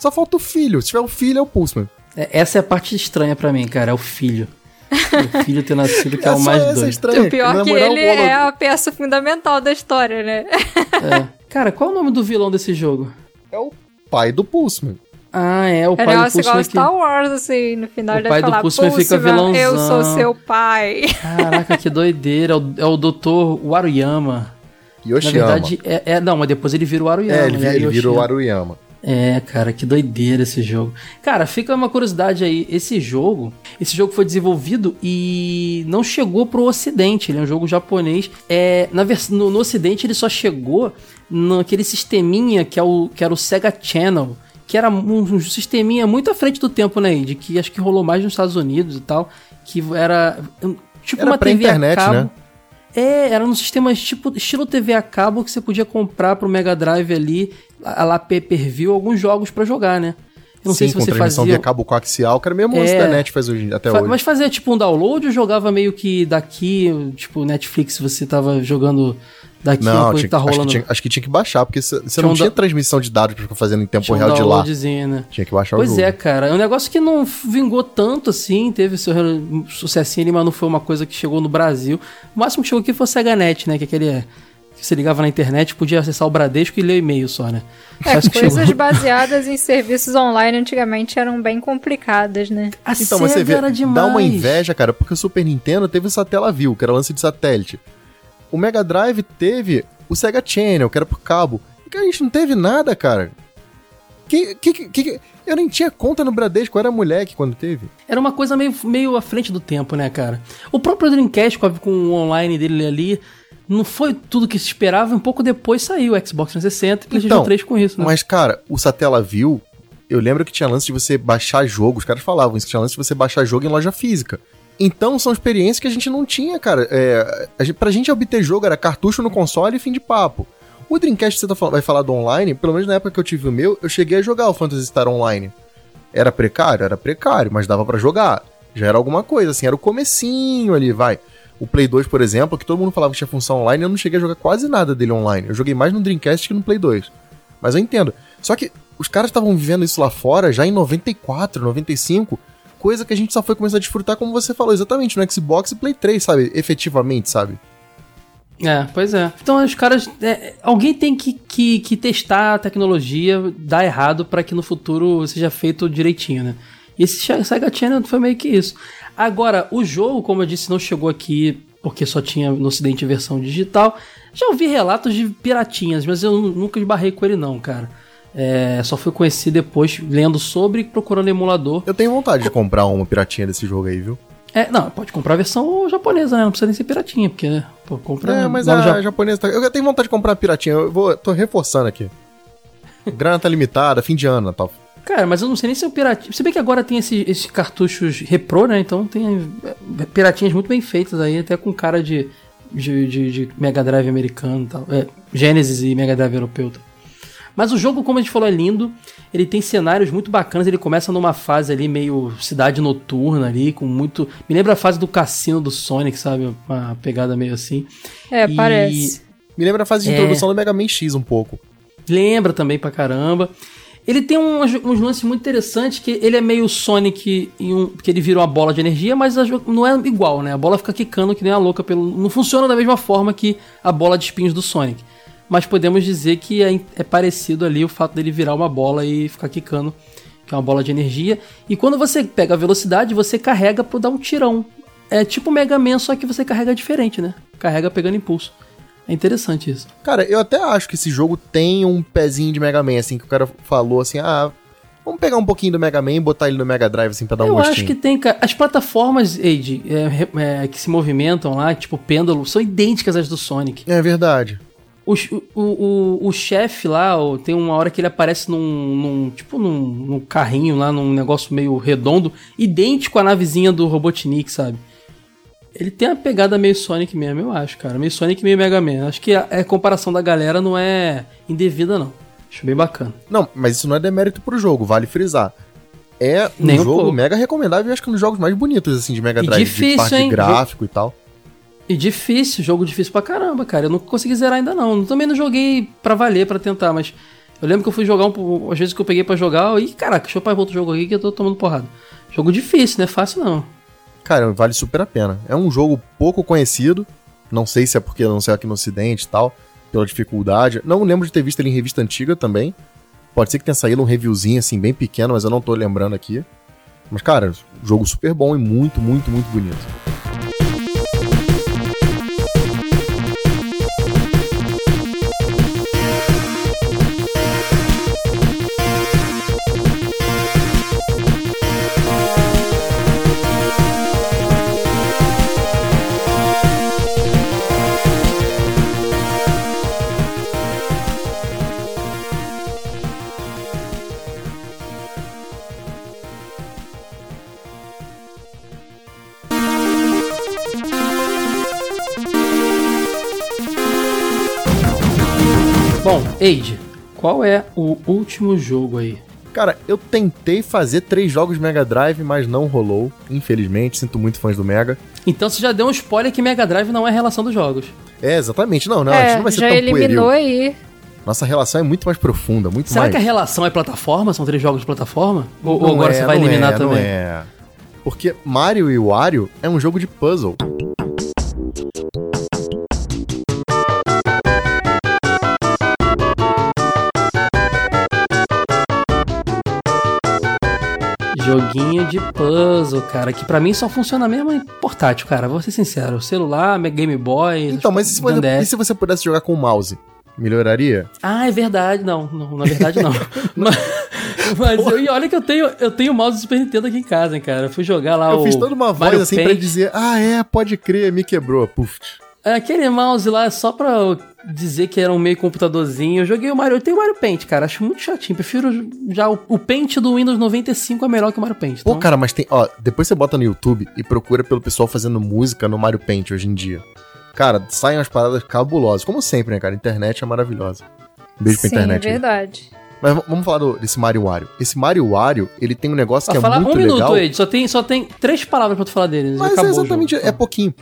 Só falta o filho. Se tiver o filho, é o Pulseman. é- essa é a parte estranha pra mim, cara. É o filho. o filho ter nascido que é, o só mais essa doido. estranha. o pior Na que ele o é a peça fundamental da história, né? É. Cara, qual é o nome do vilão desse jogo? É o pai do Pulseman. Ah, é o É pai do negócio igual Pulseman que... Star Wars, assim, no final O ele pai vai do falar, Pulseman fica "Pulseman, eu vilãozão." sou seu pai. Caraca, que doideira. É o, é o Dr. Waruyama. Na Yoshiyama. verdade, é, é- Não, mas depois ele vira o Aruyama. é, ele, né? ele virou o. Aruyama. É, cara, que doideira esse jogo. Cara, fica uma curiosidade aí. Esse jogo, esse jogo foi desenvolvido e não chegou pro Ocidente. Ele é um jogo japonês. É, na no, no Ocidente ele só chegou naquele sisteminha que, é o, que era o Sega Channel. Que era um, um sisteminha muito à frente do tempo, né, de que acho que rolou mais nos Estados Unidos e tal. Que era tipo Era uma TV a pré-internet, cabo. né? É, era um sistema tipo, estilo TV a cabo que você podia comprar pro Mega Drive ali, a lá pay-per-view, alguns jogos pra jogar, né? Eu não Sim, sei se com você transmissão fazia. via cabo coaxial, que era mesmo É. lance da net faz hoje, até Fa- hoje. Mas fazia tipo um download ou jogava meio que daqui, tipo Netflix, você tava jogando daqui Não, tinha, tá acho, que rolando. tinha, acho que tinha que baixar, porque você não um tinha da- transmissão de dados pra ficar fazendo em tempo Tinha um real de lá. né? Tinha que baixar o Pois jogo. é, cara. É um negócio que não vingou tanto assim, teve seu sucessinho ali, mas não foi uma coisa que chegou no Brasil. O máximo que chegou aqui foi o Seganet, né? Que aquele é. Que você ligava na internet, podia acessar o Bradesco e ler e-mail só, né? É, coisas chegou. baseadas em serviços online antigamente eram bem complicadas, né? A Então, mas você vê, era demais. dá uma inveja, cara, porque o Super Nintendo teve o Satellaview, que era lance de satélite. O Mega Drive teve o Sega Channel, que era por cabo. E que a gente não teve nada, cara. Que, que, que, eu nem tinha conta no Bradesco, eu era moleque quando teve. Era uma coisa meio, meio à frente do tempo, né, cara? O próprio Dreamcast com, com o online dele ali não foi tudo que se esperava. Um pouco depois saiu o Xbox 360 e PlayStation Então, 3 com isso, né? Mas, cara, o Satellaview, eu lembro que tinha lance de você baixar jogo, os caras falavam isso, tinha lance de você baixar jogo em loja física. Então são experiências que a gente não tinha, cara. É, a gente, pra gente obter jogo era cartucho no console e fim de papo. O Dreamcast que você tá vai falar do online, pelo menos na época que eu tive o meu, eu cheguei a jogar o Phantasy Star Online. Era precário? Era precário, mas dava pra jogar. Já era alguma coisa, assim, era o comecinho ali, vai. O Play 2, por exemplo, que todo mundo falava que tinha função online, eu não cheguei a jogar quase nada dele online. Eu joguei mais no Dreamcast que no Play 2. Mas eu entendo. Só que os caras estavam vivendo isso lá fora já em 94, 95, coisa que a gente só foi começar a desfrutar, como você falou, exatamente, no Xbox e Play 3, sabe? Efetivamente, sabe? É, pois é. Então os caras. é, alguém tem que, que, que testar a tecnologia, dar errado pra que no futuro seja feito direitinho, né? E esse Sega Channel foi meio que isso. Agora, o jogo, como eu disse, não chegou aqui porque só tinha no ocidente versão digital. Já ouvi relatos de piratinhas, mas eu nu- nunca esbarrei com ele não, cara. É, só fui conhecer depois, lendo sobre e procurando emulador. Eu tenho vontade de comprar uma piratinha desse jogo aí, viu? É, não, pode comprar a versão japonesa, né? Não precisa nem ser piratinha, porque, né? Pô, compra É, mas a japonesa tá... Eu tenho vontade de comprar a piratinha, eu vou... tô reforçando aqui. Grana tá limitada, fim de ano, Natal. Cara, mas eu não sei nem se é o piratinha. Se bem que agora tem esse- esses cartuchos repro, né? Então tem é, piratinhas muito bem feitas aí, até com cara de, de, de- de Mega Drive americano e tal. É, Genesis e Mega Drive europeu. Tal. Mas o jogo, como a gente falou, é lindo. Ele tem cenários muito bacanas. Ele começa numa fase ali meio cidade noturna ali, com muito. Me lembra a fase do cassino do Sonic, sabe? Uma pegada meio assim. É, E- parece. Me lembra a fase de É. introdução do Mega Man X um pouco. Lembra também pra caramba. Ele tem uns, uns lances muito interessantes que ele é meio Sonic em um, que ele vira uma bola de energia, mas a não é igual, né? A bola fica quicando que nem a louca pelo não funciona da mesma forma que a bola de espinhos do Sonic. Mas podemos dizer que é, é parecido ali o fato dele virar uma bola e ficar quicando, que é uma bola de energia. E quando você pega a velocidade, você carrega pra dar um tirão. É tipo Mega Man, só que você carrega diferente, né? Carrega pegando impulso. É interessante isso. Cara, eu até acho que esse jogo tem um pezinho de Mega Man, assim, que o cara falou assim, ah, vamos pegar um pouquinho do Mega Man e botar ele no Mega Drive, assim, pra dar um Eu gostinho. acho que tem, cara. As plataformas, Age, é, é, que se movimentam lá, tipo pêndulo, são idênticas às do Sonic. É verdade. O, o, o, o chefe lá, tem uma hora que ele aparece num, num tipo num, num carrinho lá, num negócio meio redondo, idêntico à navezinha do Robotnik, sabe? Ele tem a pegada meio Sonic mesmo, eu acho, cara. Meio Sonic, meio Mega Man. Acho que a, a comparação da galera não é indevida, não. Acho bem bacana. Não, mas isso não é demérito pro jogo, vale frisar. É um Nem um jogo pouco. mega recomendável e acho que um dos jogos mais bonitos, assim, de Mega E Drive. difícil, de parte hein? gráfico e tal. E difícil, jogo difícil pra caramba, cara. Eu não consegui zerar ainda não. Também não joguei pra valer, pra tentar, mas eu lembro que eu fui jogar um, às vezes que eu peguei pra jogar e caraca, deixa eu parar outro jogo aqui que eu tô tomando porrada. Jogo difícil, não é fácil não. Cara, vale super a pena. É um jogo pouco conhecido. Não sei se é porque não saiu aqui no ocidente e tal, pela dificuldade. Não lembro de ter visto ele em revista antiga também. Pode ser que tenha saído um reviewzinho assim bem pequeno, mas eu não tô lembrando aqui. Mas cara, jogo super bom e muito, muito, muito bonito. Age, qual é o último jogo aí? Cara, eu tentei fazer três jogos de Mega Drive, mas não rolou. Infelizmente, sinto muito fãs do Mega. Então você já deu um spoiler que Mega Drive não é a relação dos jogos. É, exatamente. Não, não, a gente é, não vai ser já tão eliminou pueril. aí. Nossa relação é muito mais profunda, muito Será mais. que a relação é plataforma? São três jogos de plataforma? Ou, ou agora é, você vai não eliminar é, também? Não é. Porque Mario e Wario é um jogo de puzzle. Joguinho de puzzle, cara, que pra mim só funciona mesmo em portátil, cara. Vou ser sincero. Celular, Game Boy. Então, mas e se, você, e se você pudesse jogar com o mouse? Melhoraria? Ah, é verdade. Não, não na verdade não. mas mas eu, e olha que eu tenho, eu tenho o mouse do Super Nintendo aqui em casa, hein, cara. Eu fui jogar lá eu o fiz toda uma voz Mario assim pra Paint. dizer, ah, é, pode crer, me quebrou. Puf. É, Aquele mouse lá é só pra eu dizer que era um meio computadorzinho. Eu joguei o Mario. Eu tenho o Mario Paint, cara. Acho muito chatinho. Prefiro já o, o Paint do Windows 95 é melhor que o Mario Paint. Pô, então- cara, mas tem. Ó, depois você bota no YouTube e procura pelo pessoal fazendo música no Mario Paint hoje em dia. Cara, saem umas paradas cabulosas. Como sempre, né, cara? A internet é maravilhosa. Beijo pra Sim, internet. é aí. verdade. Mas v- vamos falar do- desse Mario Wario. Esse Mario Wario, ele tem um negócio Pra que é muito um minuto, legal. Ed. Só tem, só tem três palavras pra tu falar deles. Mas acabou é exatamente, é pouquinho.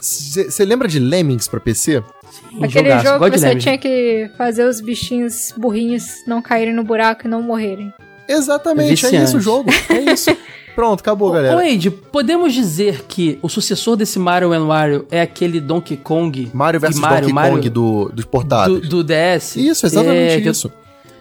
Você lembra de Lemmings pra PC? Sim, Aquele jogaço. jogo que você Lemmings. tinha que fazer os bichinhos burrinhos não caírem no buraco e não morrerem. Exatamente, é, viciante. isso o jogo. É isso. Pronto, acabou, galera. Ô, Ed, podemos dizer que o sucessor desse Mario and Wario é aquele Donkey Kong Mario vs Donkey Mario Kong do, dos do, portáteis. do DS? Isso, exatamente É, isso.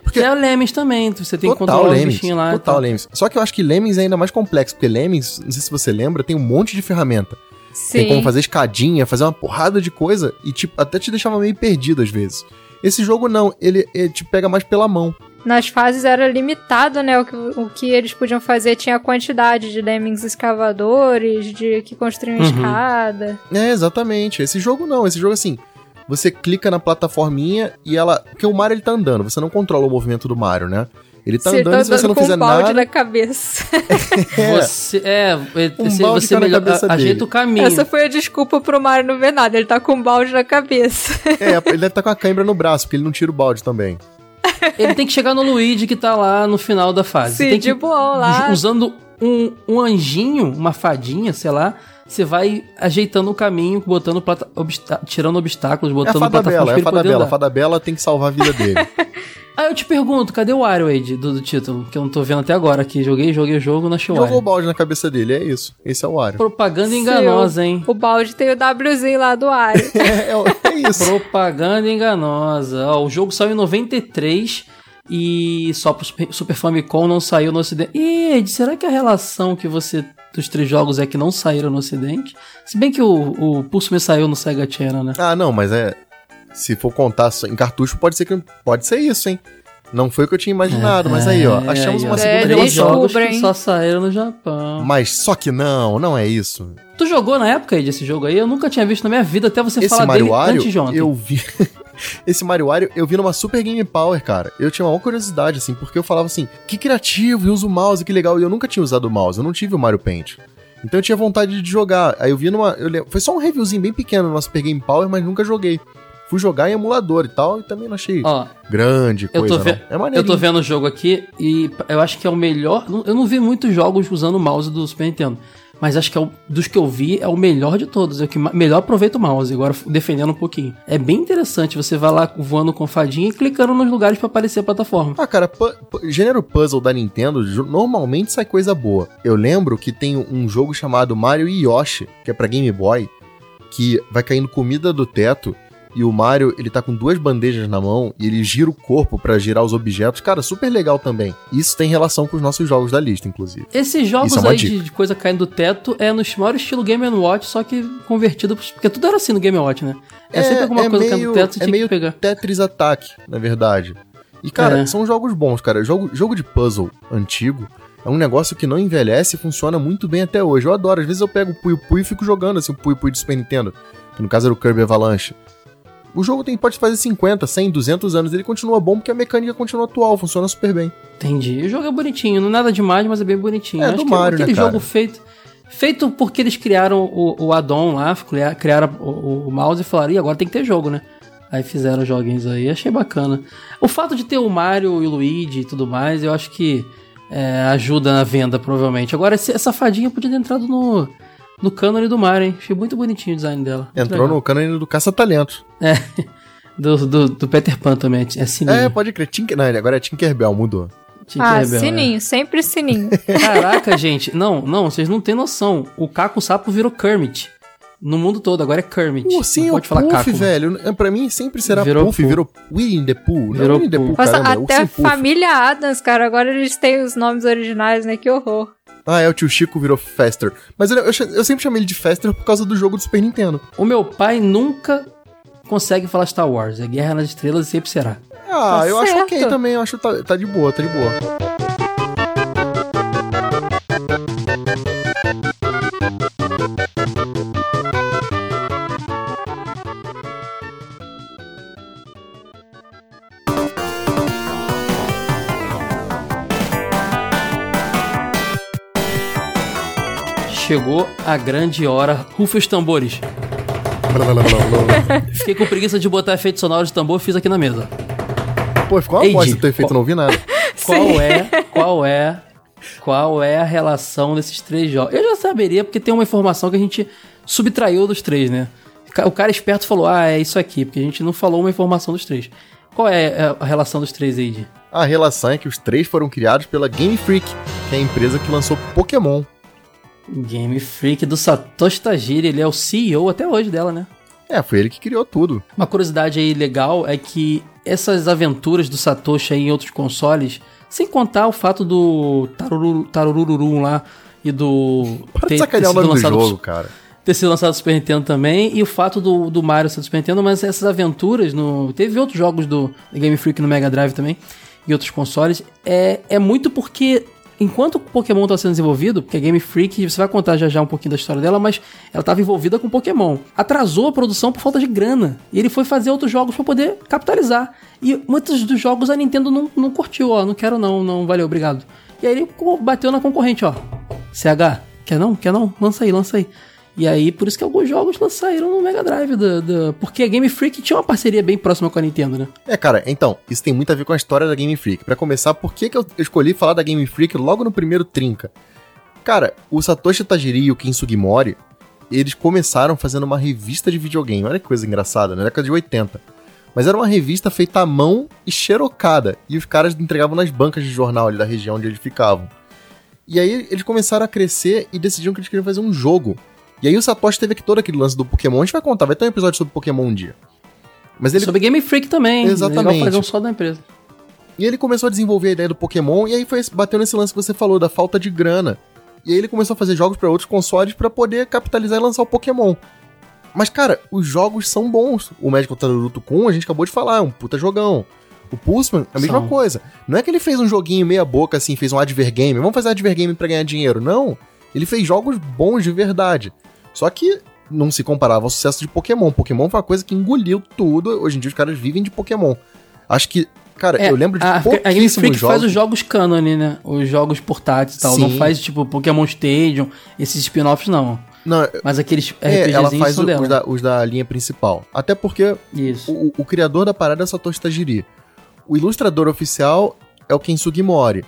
Porque Que é o Lemmings também, você tem que total controlar Lemmings, bichinhos lá. e total tal. Lemmings. Só que eu acho que Lemmings é ainda mais complexo, porque Lemmings, não sei se você lembra, tem um monte de ferramenta. Sim. Tem como fazer escadinha, fazer uma porrada de coisa e tipo, até te deixava meio perdido às vezes. Esse jogo não, ele, ele te pega mais pela mão. Nas fases era limitado, né? O que, o que eles podiam fazer tinha a quantidade de lemmings escavadores, de que construíam Uhum. escada. É, exatamente. Esse jogo não, esse jogo assim, você clica na plataforminha e ela, porque o Mario ele tá andando, você não controla o movimento do Mario, né? Ele tá Você andando tá e se você andando não com fizer um balde nada, na cabeça. É. Você, é, Um você, balde você tá na melhor, cabeça a- ajeita o caminho. Essa foi a desculpa pro Mario não ver nada. Ele tá com um balde na cabeça. é, ele deve estar com a cãibra no braço, porque ele não tira o balde também. Ele tem que chegar no Luigi que tá lá no final da fase. Sim, tem que, de boa lá. Usando um, um anjinho, uma fadinha, sei lá, você vai ajeitando o caminho, botando plata, obstá- tirando obstáculos, É a botando fada plataformas bela, é a fada bela. A fada bela tem que salvar a vida dele. Aí eu te pergunto, cadê o Wario, Wade, do, do título? Que eu não tô vendo até agora aqui. Joguei, joguei o jogo, não achei o Jogou o balde na cabeça dele, é isso. Esse é o Wario. Propaganda enganosa, hein? O balde tem o Wzinho lá do Wario. É, é, é isso. Propaganda enganosa. Ó, o jogo saiu em 93 e só pro Super- Super Famicom não saiu no ocidente. Ih, Ed, será que a relação que você dos três jogos é que não saíram no ocidente? Se bem que o, o Pulse me saiu no Sega Channel, né? Ah, não, mas é. Se for contar só em cartucho, pode ser que pode ser isso, hein? Não foi o que eu tinha imaginado, mas aí, ó, É, achamos aí, uma segunda É, relação. jogos que só saíram no Japão. Mas só que não, não é isso. Tu jogou na época, Ed, esse jogo aí? Eu nunca tinha visto na minha vida até você Esse falar Mario dele Wario, antes de ontem. eu vi. Esse Mario Wario, eu vi numa Super Game Power, cara. Eu tinha uma curiosidade, assim, porque eu falava assim, que criativo, e usa o mouse, que legal. E eu nunca tinha usado o mouse, eu não tive o Mario Paint. Então eu tinha vontade de jogar. Aí eu vi numa. Eu foi só um reviewzinho bem pequeno numa Super Game Power, mas nunca joguei. Fui jogar em emulador e tal, e também não achei Ó, grande Eu coisa. tô, ve-. É maneiro. eu tô vendo o jogo aqui e eu acho que é o melhor. Eu não vi muitos jogos usando o mouse do Super Nintendo. Mas acho que é o, dos que eu vi é o melhor de todos. É o que melhor aproveita o mouse. Agora defendendo um pouquinho. É bem interessante. Você vai lá voando com fadinha e clicando nos lugares pra aparecer a plataforma. Ah, cara, pu- gênero puzzle da Nintendo normalmente sai coisa boa. Eu lembro que tem um jogo chamado Mario e Yoshi, que é pra Game Boy, que vai caindo comida do teto e o Mario, ele tá com duas bandejas na mão e ele gira o corpo pra girar os objetos. Cara, super legal também. Isso tem relação com os nossos jogos da lista, inclusive. Esses jogos Isso é aí de, de coisa caindo do teto é no maior estilo Game Watch, só que convertido. Porque tudo era assim no Game Watch, né? É, sempre alguma coisa caindo do teto você é tinha meio que pegar. Tetris Attack, na verdade. E, cara, É. são jogos bons, cara. Jogo, jogo de puzzle antigo é um negócio que não envelhece e funciona muito bem até hoje. Eu adoro. Às vezes eu pego o Puyo Puyo e fico jogando assim, o Puyo Puyo do Super Nintendo. Que no caso era o Kirby Avalanche. O jogo tem, pode fazer 50, 100, 200 anos. Ele continua bom porque a mecânica continua atual, funciona super bem. Entendi. O jogo é bonitinho, não é nada demais, mas é bem bonitinho. É, Acho do Mario, aquele né, jogo feito. Feito porque eles criaram o, o addon lá, cria- criaram o, o mouse e falaram, e agora tem que ter jogo, né? Aí fizeram joguinhos aí, achei bacana. O fato de ter o Mario e o Luigi e tudo mais, eu acho que é, ajuda na venda, provavelmente. Agora, essa fadinha podia ter entrado no, no cânone do Mario, hein? Achei muito bonitinho o design dela. Entrou no cânone do Caça-Talento. Do, do, do Peter Pan também, é sininho. É, pode crer. Tinker... Não, ele agora é Tinkerbell, mudou. ah, Tinkerbell, é. sininho, sempre sininho. Caraca, gente. Não, não, vocês não têm noção. O Caco Sapo virou Kermit. No mundo todo, agora é Kermit. O ursinho é pode falar Puff, Caco. velho. É, Pra mim sempre será Virou Puff, Pooh. virou Winnie the Pooh. Virou Winnie the Pooh. Nossa, caramba, é até Puff. família Adams, cara, agora eles têm os nomes originais, né? Que horror. Ah, é, o tio Chico virou Faster. Mas eu, cha- eu sempre chamei ele de Faster por causa do jogo do Super Nintendo. O meu pai nunca consegue falar Star Wars. É Guerra nas Estrelas e sempre será. Ah, Tá eu acho certo. ok também, eu acho que tá, tá de boa, tá de boa. Chegou a grande hora. Rufa os tambores. Fiquei com preguiça de botar efeito sonoro de tambor, fiz aqui na mesa. Pô, ficou uma Eide, bosta ter feito, qual- não ouvi nada. Qual é, qual é, qual é a relação desses três jogos? Eu já saberia, porque tem uma informação que a gente subtraiu dos três, né? O cara esperto falou, ah, é isso aqui, porque a gente não falou uma informação dos três. Qual é a relação dos três aí, Di? A relação é que os três foram criados pela Game Freak, que é a empresa que lançou Pokémon. Game Freak do Satoshi Tajiri, ele é o CEO até hoje dela, né? É, foi ele que criou tudo. Uma curiosidade aí legal é que essas aventuras do Satoshi aí em outros consoles, sem contar o fato do Taruru, Tarururum lá e do... Para ter- de sacanear o ter sido nome do jogo, cara. ter sido lançado no Super Nintendo também, e o fato do, do Mario ser do Super Nintendo, mas essas aventuras no. Teve outros jogos do Game Freak no Mega Drive também, e outros consoles. É, é muito porque. Enquanto o Pokémon estava sendo desenvolvido, porque a Game Freak, você vai contar já já um pouquinho da história dela, mas ela estava envolvida com Pokémon. Atrasou a produção por falta de grana. E ele foi fazer outros jogos para poder capitalizar. E muitos dos jogos a Nintendo não, não curtiu, ó. Não quero não, não valeu, obrigado. E aí ele bateu na concorrente, ó. CH, quer não? Quer não? Lança aí, lança aí. E aí, por isso que alguns jogos saíram no Mega Drive, da, da- porque a Game Freak tinha uma parceria bem próxima com a Nintendo, né? É, cara, então, isso tem muito a ver com a história da Game Freak. Pra começar, por que, que eu escolhi falar da Game Freak logo no primeiro trinca? Cara, o Satoshi Tajiri e o Ken Sugimori, eles começaram fazendo uma revista de videogame. Olha que coisa engraçada, na década de 80. Mas era uma revista feita à mão e xerocada. E os caras entregavam nas bancas de jornal ali da região onde eles ficavam. E aí eles começaram a crescer e decidiram que eles queriam fazer um jogo. E aí o Satoshi teve aqui todo aquele lance do Pokémon. A gente vai contar, vai ter um episódio sobre Pokémon um dia. Mas ele Sobre Game Freak também. Exatamente. É legal fazer um só da empresa. E ele começou a desenvolver a ideia do Pokémon, e aí foi bateu nesse lance que você falou, da falta de grana. E aí ele começou a fazer jogos pra outros consoles pra poder capitalizar e lançar o Pokémon. Mas, cara, os jogos são bons. O Magical Taruruto Kun, a gente acabou de falar, é um puta jogão. O Pulseman, a mesma São. coisa. Não é que ele fez um joguinho meia boca, assim, fez um adver game. Vamos fazer adver game pra ganhar dinheiro. Não. Ele fez jogos bons de verdade. Só que não se comparava ao sucesso de Pokémon. Pokémon foi uma coisa que engoliu tudo. Hoje em dia os caras vivem de Pokémon. Acho que, cara, É, eu lembro de a, a Game pouquíssimos Freak jogos. faz os jogos canon, né? Os jogos portáteis e tal. Não Sim. faz, tipo, Pokémon Stadium, esses spin-offs, não. Não, Mas aqueles é, ela faz o- os, da, os da linha principal. Até porque Isso. o, o criador da parada é Satoshi Tajiri. O ilustrador oficial é o Ken Sugimori.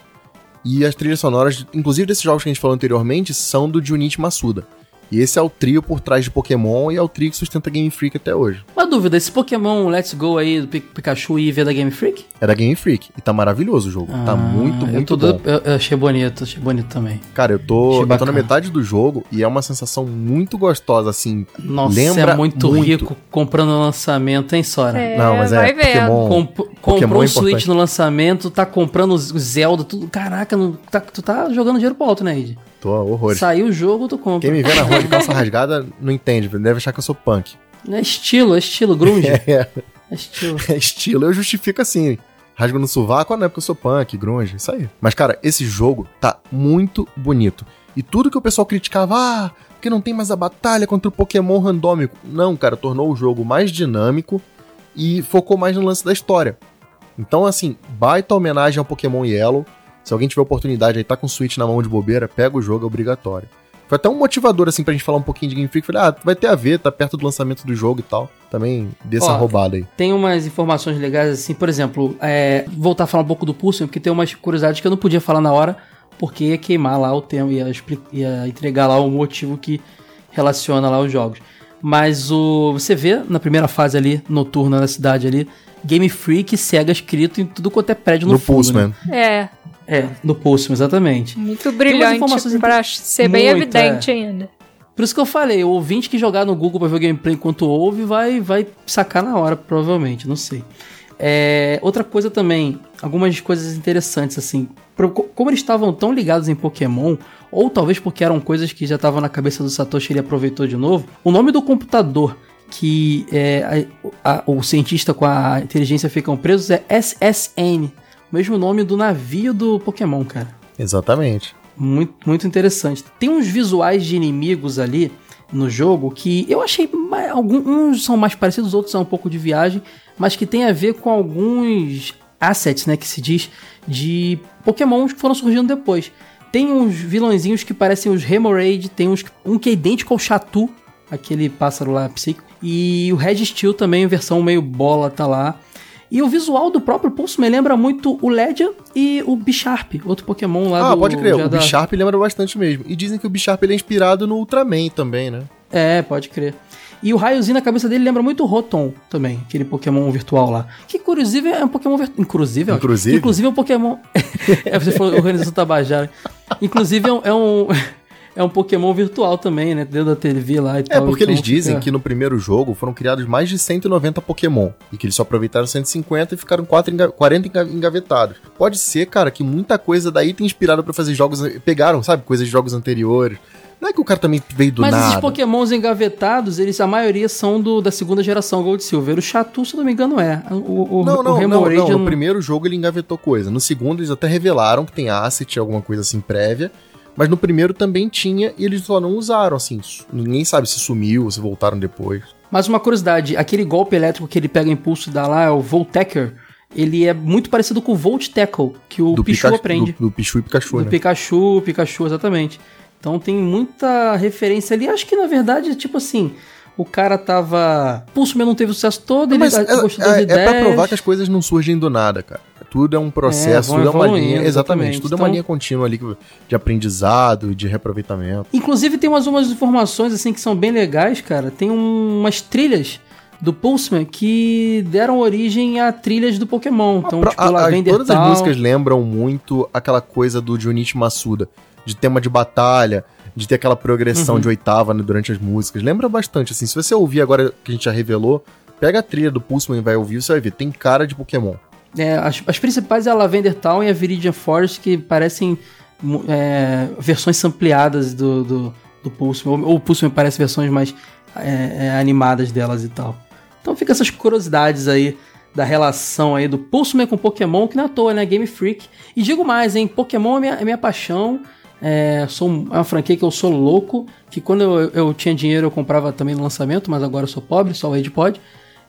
E as trilhas sonoras, inclusive desses jogos que a gente falou anteriormente, são do Junichi Masuda. E esse é o trio por trás de Pokémon e é o trio que sustenta Game Freak até hoje. Uma dúvida, esse Pokémon Let's Go aí do Pi- Pikachu e V da Game Freak? É da Game Freak. E tá maravilhoso o jogo. tá Ah, muito, eu muito tô bom. doido- Eu, eu achei bonito, achei bonito também. Cara, eu tô, eu tô na metade do jogo e é uma sensação muito gostosa, assim. Nossa, Lembra é muito, muito. rico comprando no lançamento, hein, Sora? É, Não, mas é. Pokémon. Comp- Pokémon comprou é o Switch importante. no lançamento, tá comprando o Zelda, tudo. Caraca, não, tá- tu tá jogando dinheiro pro alto, né, Ed? Tô horrores. Saiu o jogo, tu compra. Quem me vê na rua de calça rasgada não entende, deve achar que eu sou punk. É estilo, é estilo, grunge. é. É, estilo. é estilo, eu justifico assim. Rasgo no sovaco, ah, não é porque eu sou punk, grunge, isso aí. Mas, cara, esse jogo tá muito bonito. E tudo que o pessoal criticava, ah, porque não tem mais a batalha contra o Pokémon randômico. Não, cara, tornou o jogo mais dinâmico e focou mais no lance da história. Então, assim, baita homenagem ao Pokémon Yellow. Se alguém tiver oportunidade aí, tá com o Switch na mão de bobeira, pega o jogo, é obrigatório. Foi até um motivador, assim, pra gente falar um pouquinho de Game Freak. Falei, ah, vai ter a ver, tá perto do lançamento do jogo e tal. Também dê essa Ó, roubada aí. Tem umas informações legais, assim, por exemplo, é, voltar a falar um pouco do Pulse, porque tem umas curiosidades que eu não podia falar na hora, porque ia queimar lá o tema, ia, ia entregar lá o motivo que relaciona lá os jogos. Mas o você vê na primeira fase ali, noturna da cidade ali, Game Freak Sega escrito em tudo quanto é prédio no, No, fundo, Pulse, né? man. É, É, no Pulse, exatamente. muito brilhante pra ser bem Muito, evidente ainda. Por isso que eu falei, o ouvinte que jogar no Google pra ver o gameplay enquanto ouve vai, vai sacar na hora, provavelmente, não sei. É, outra coisa também, algumas coisas interessantes, assim. Como eles estavam tão ligados em Pokémon, ou talvez porque eram coisas que já estavam na cabeça do Satoshi e ele aproveitou de novo, o nome do computador que é, a- a- o cientista com a inteligência ficam presos é SSN, mesmo nome do navio do Pokémon, cara. Exatamente. Muito, muito interessante. Tem uns visuais de inimigos ali no jogo que eu achei. Alguns são mais parecidos, outros são um pouco de viagem, mas que tem a ver com alguns assets, né? Que se diz de Pokémons que foram surgindo depois. Tem uns vilõezinhos que parecem os Hemorrhage, tem uns, um que é idêntico ao Chatu, aquele pássaro lá psíquico. E o Red Steel também, versão meio bola, tá lá. E o visual do próprio Pulso me lembra muito o Legend e o Bisharp, outro Pokémon lá Ah, do... pode crer, o da- Bisharp lembra bastante mesmo. E dizem que o Bisharp ele é inspirado no Ultraman também, né? É, pode crer. E o raiozinho na cabeça dele lembra muito o Rotom também, aquele Pokémon virtual lá. Que inclusive é um Pokémon virtual. Inclusive, Inclusive? inclusive é um Pokémon. é, você falou Organização Tabajara. Inclusive é um, é um. é um Pokémon virtual também, né? Dentro da TV lá e É, tal. porque então eles dizem fica- que no primeiro jogo foram criados mais de 190 Pokémon. E que eles só aproveitaram 150 e ficaram 4 enga- 40 enga- engavetados. Pode ser, cara, que muita coisa daí tem inspirado pra fazer jogos. Pegaram, sabe? Coisas de jogos anteriores. Não é que o cara também veio do Mas nada. esses pokémons engavetados, eles, a maioria são do, da segunda geração Gold Silver. O Chatu, se eu não me engano, é. O, o, Não, o não, não, Hemorrhage não. No primeiro jogo ele engavetou coisa. No segundo eles até revelaram que tem asset, alguma coisa assim prévia. Mas no primeiro também tinha e eles só não usaram, assim. Ninguém sabe se sumiu, se voltaram depois. Mas uma curiosidade, aquele golpe elétrico que ele pega impulso e dá lá, é o Voltacker, ele é muito parecido com o Volt Tackle, que o Pichu Pikachu- aprende. Do, do Pichu e Pikachu, Do né? Pikachu, Pikachu, exatamente. Então tem muita referência ali. Acho que na verdade, tipo assim, o cara tava. Pulso mesmo não teve o sucesso todo, ele Mas é, gostou das é, é ideias. pra provar que as coisas não surgem do nada, cara. Tudo é um processo, É, tudo é uma linha. Exatamente, tudo é uma Então- linha contínua ali de aprendizado, de reaproveitamento. Inclusive tem umas, umas informações assim que são bem legais, cara. Tem um- umas trilhas do Pulseman que deram origem a trilhas do Pokémon. Então, Pro- tipo, a- Lavender todas as músicas lembram muito aquela coisa do Junichi Masuda, de tema de batalha, de ter aquela progressão Uhum. de oitava né, durante as músicas. Lembra bastante, assim. Se você ouvir agora que a gente já revelou, pega a trilha do Pulseman e vai ouvir, você vai ver. Tem cara de Pokémon. É, as, as principais é a Lavender Town e a Viridian Forest, que parecem é, versões ampliadas do, do, do Pulse. Ou, ou o Pulse me parece versões mais é, é, animadas delas e tal. Então fica essas curiosidades aí da relação aí do Pulseman com Pokémon, que não é à toa, né? Game Freak. E digo mais, hein? Pokémon é minha, é minha paixão. É, sou é uma franquia que eu sou louco. Que quando eu, eu tinha dinheiro eu comprava também no lançamento, mas agora eu sou pobre, só o Ed pode.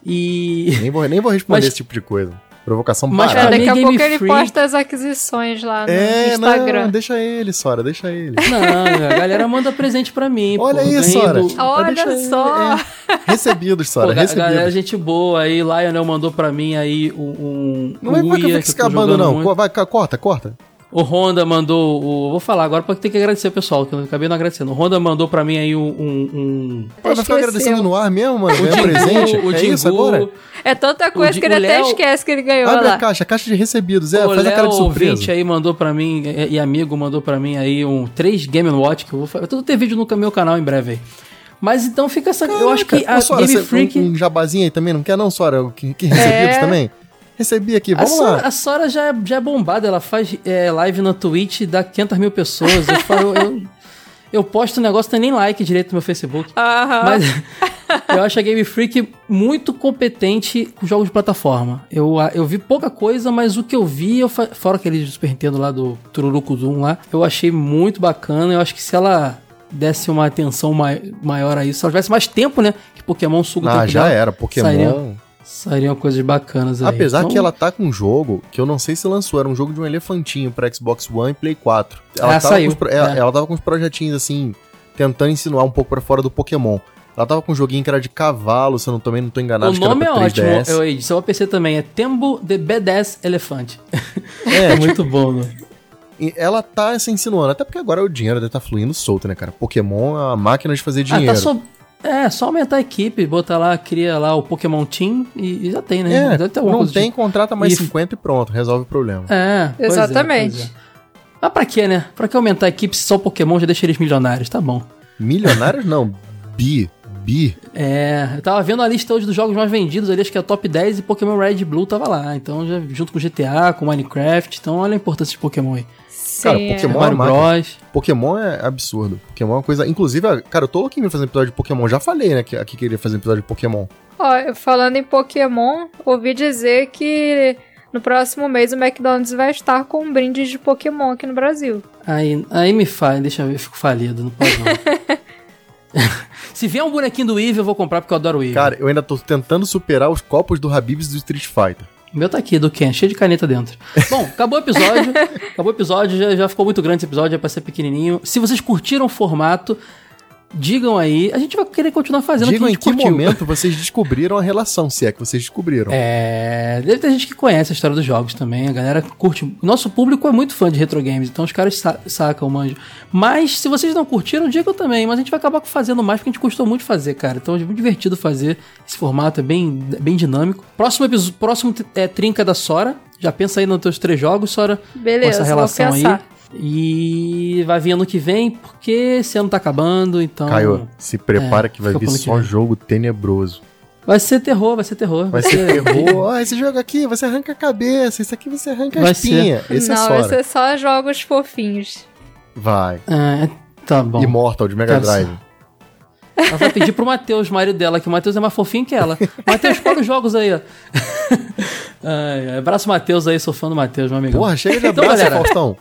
E. Nem vou, nem vou responder Mas- esse tipo de coisa. Provocação Mas É, pra daqui a Game pouco ele posta as aquisições lá no É, Instagram. não, deixa ele, Sora, deixa ele. Não, a galera manda presente pra mim. Olha pô. aí, Ganhei Sora. do- Olha ele, só. é. Recebidos, Pô, Sora, galera, recebidos. gente boa aí. Lionel mandou pra mim aí um. um Não um Uia ficar que se eu não. muito. Vai, corta, corta. O Honda mandou o. Vou falar agora porque tem que agradecer o pessoal, que eu acabei não agradecendo. O Honda mandou pra mim aí um. um, um- Pô, vai ficar agradecendo no ar mesmo, mano? Ganhar Jingu, presente? o é isso agora? É tanta coisa Di- que ele o até Léo- esquece que ele ganhou Abre lá. a caixa, a caixa de recebidos. É, o faz a cara de Léo surpresa. ouvinte aí mandou pra mim, e, e amigo mandou pra mim aí um 3 Game Watch, que eu vou fazer. Tudo ter vídeo no meu canal em breve aí. Mas então fica essa. eu acho que Caraca, a Sora, Game você- Freak. Um, um jabazinho aí também, não quer não, Sora? Que, que recebidos É. também? Recebi aqui, A vamos Sora, lá. a Sora já, é- já é bombada, ela faz é, live na Twitch e dá 500 mil pessoas. Eu, falo, eu, eu posto um negócio, não tem nem like direito no meu Facebook. Aham. Mas eu acho a Game Freak muito competente com jogos de plataforma. Eu, a- eu vi pouca coisa, mas o que eu vi, eu fora aquele do Super Nintendo lá do Tururuco Zoom lá, eu achei muito bacana. Eu acho que se ela desse uma atenção mai- maior a isso, se ela tivesse mais tempo, né? Que Pokémon suga Ah, já dela, era, Pokémon. Sairiam, sairiam coisas bacanas aí. Apesar Então, que ela tá com um jogo que eu não sei se lançou, era um jogo de um elefantinho pra Xbox One e Play 4. Ela, Ah, tava, saiu, com os ela, é. ela tava com uns projetinhos assim, tentando insinuar um pouco pra fora do Pokémon. Ela tava com um joguinho que era de cavalo, se eu não, também não tô enganado, O acho que era nome é pra ótimo, 3DS. eu edição a PC também, é Tembo the Badass Elephant. É, É muito bom, né? E ela tá se insinuando, até porque agora o dinheiro deve estar fluindo solto, né, cara? Pokémon é uma máquina de fazer Ah, dinheiro. tá só. É, só aumentar a equipe, botar lá, cria lá o Pokémon Team e, e já tem, né? É, não tem, do contrata mais E- 50 e pronto, resolve o problema. tipo. É, é, Exatamente. pois é. Mas pra quê, né? Pra que aumentar a equipe se só o Pokémon já deixa eles milionários? Tá bom. Milionários não, bi, bi. É, eu tava vendo a lista hoje dos jogos mais vendidos ali, acho que é top 10 e Pokémon Red e Blue tava lá. Então, já junto com GTA, com Minecraft. Então, olha a importância de Pokémon aí. Cara, é. Pokémon- máquina. Bros. Pokémon é absurdo. Pokémon é uma coisa. Inclusive, cara, eu tô louquinho pra fazer um episódio de Pokémon. Já falei, né, que aqui queria fazer um episódio de Pokémon. Ó, falando em Pokémon, ouvi dizer que no próximo mês o McDonald's vai estar com um brinde de Pokémon aqui no Brasil. Aí, aí me faz, deixa eu ver, eu fico falido, não pode não. Se vier um bonequinho do Eevee, eu vou comprar porque eu adoro o Eevee. Cara, eu ainda tô tentando superar os copos do Habibs do Street Fighter. O meu tá aqui, do Ken, cheio de caneta dentro. Bom, acabou o episódio. acabou o episódio, já, já ficou muito grande esse episódio, é pra ser pequenininho. Se vocês curtiram o formato, digam aí. A gente vai querer continuar fazendo Digam o que a em que curtiu. momento vocês descobriram a relação, se é que vocês descobriram. É, deve ter gente que conhece a história dos jogos também. A galera curte. O nosso público é muito fã de retro games, então os caras sa sacam, manjo. Mas se vocês não curtiram, digam também. Mas a gente vai acabar fazendo mais porque a gente gostou muito de fazer, cara. Então é muito divertido fazer. Esse formato é bem, bem dinâmico. Próximo episódio, próximo é Trinca da Sora. Já pensa aí nos teus três jogos, Sora. Beleza, com essa relação vou aí. E vai vir ano que vem, porque esse ano tá acabando, então. Caio, se prepara é, que vai vir só vem. jogo tenebroso. Vai ser terror, vai ser terror. Vai ser terror. Ó, esse jogo aqui, você arranca a cabeça. Esse aqui você arranca a Vai espinha. Esse não, é vai Sora. ser só jogos fofinhos. Vai. É, tá bom. Immortal de Mega Quero Drive. Ela vai pedir pro Matheus, marido dela, que o Matheus é mais fofinho que ela. Matheus, escolhe os jogos aí, ó. Ai, abraço, Matheus aí, sou fã do Matheus, meu amigão. Porra, chega de Então, abraço, galera. Faustão.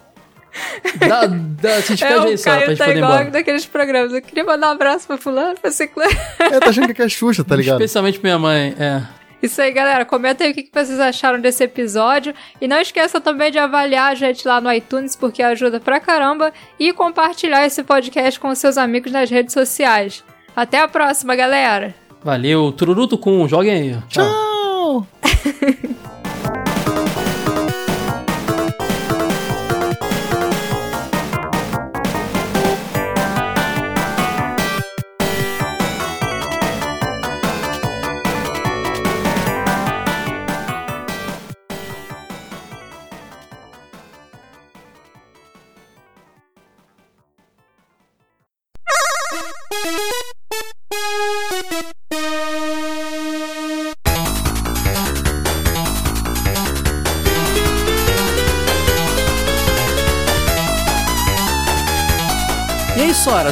Dá, dá, se É, despede aí, o só, pra Caio gente tá igual embora. daqueles programas. Eu queria mandar um abraço pra fulano, pra ciclano. É, tá achando que é Xuxa, tá ligado? Especialmente pra minha mãe, é. Isso aí, galera. Comenta aí o que vocês acharam desse episódio. E não esqueça também de avaliar a gente lá no iTunes, porque ajuda pra caramba. E compartilhar esse podcast com seus amigos nas redes sociais. Até a próxima, galera! Valeu, Tururuto com, joguem aí. Tchau. Tchau!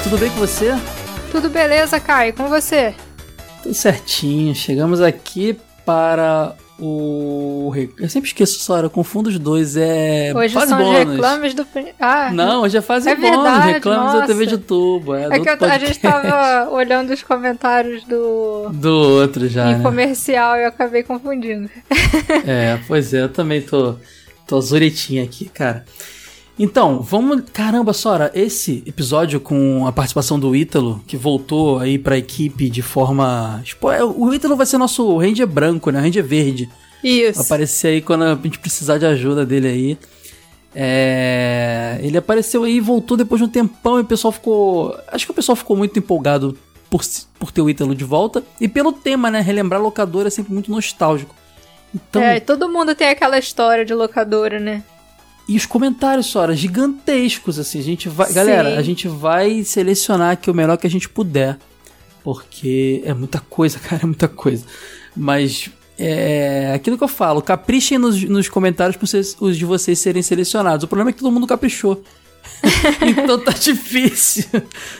Tudo bem com você? Tudo beleza, Caio? Com você? Tudo certinho. Chegamos aqui para o. Eu sempre esqueço, Sora, eu confundo os dois. É. Hoje fase são bônus. reclames do... Ah, Não, hoje é fase É bônus. verdade, Reclames da nossa. TV de tubo. É, É que eu- a gente tava olhando os comentários do Do outro já, né? infomercial e eu acabei confundindo. É, pois é, eu também tô, tô zuretinha aqui, cara. Então, vamos. Caramba, Sora, esse episódio com a participação do Ítalo, que voltou aí pra equipe de forma. Tipo, é, o Ítalo vai ser nosso Ranger branco, né? Ranger verde. Vai Isso. aparecer aí quando a gente precisar de ajuda dele aí. É, ele apareceu aí e voltou depois de um tempão e o pessoal ficou. Acho que o pessoal ficou muito empolgado por, por ter o Ítalo de volta. E pelo tema, né? Relembrar locadora é sempre muito nostálgico. Então, É, todo mundo tem aquela história de locadora, né? E os comentários, Sora, gigantescos, assim. A gente vai. Sim. Galera, a gente vai selecionar aqui o melhor que a gente puder. Porque é muita coisa, cara, é muita coisa. Mas é aquilo que eu falo, caprichem nos, nos comentários para os de vocês serem selecionados. O problema é que todo mundo caprichou. então tá difícil.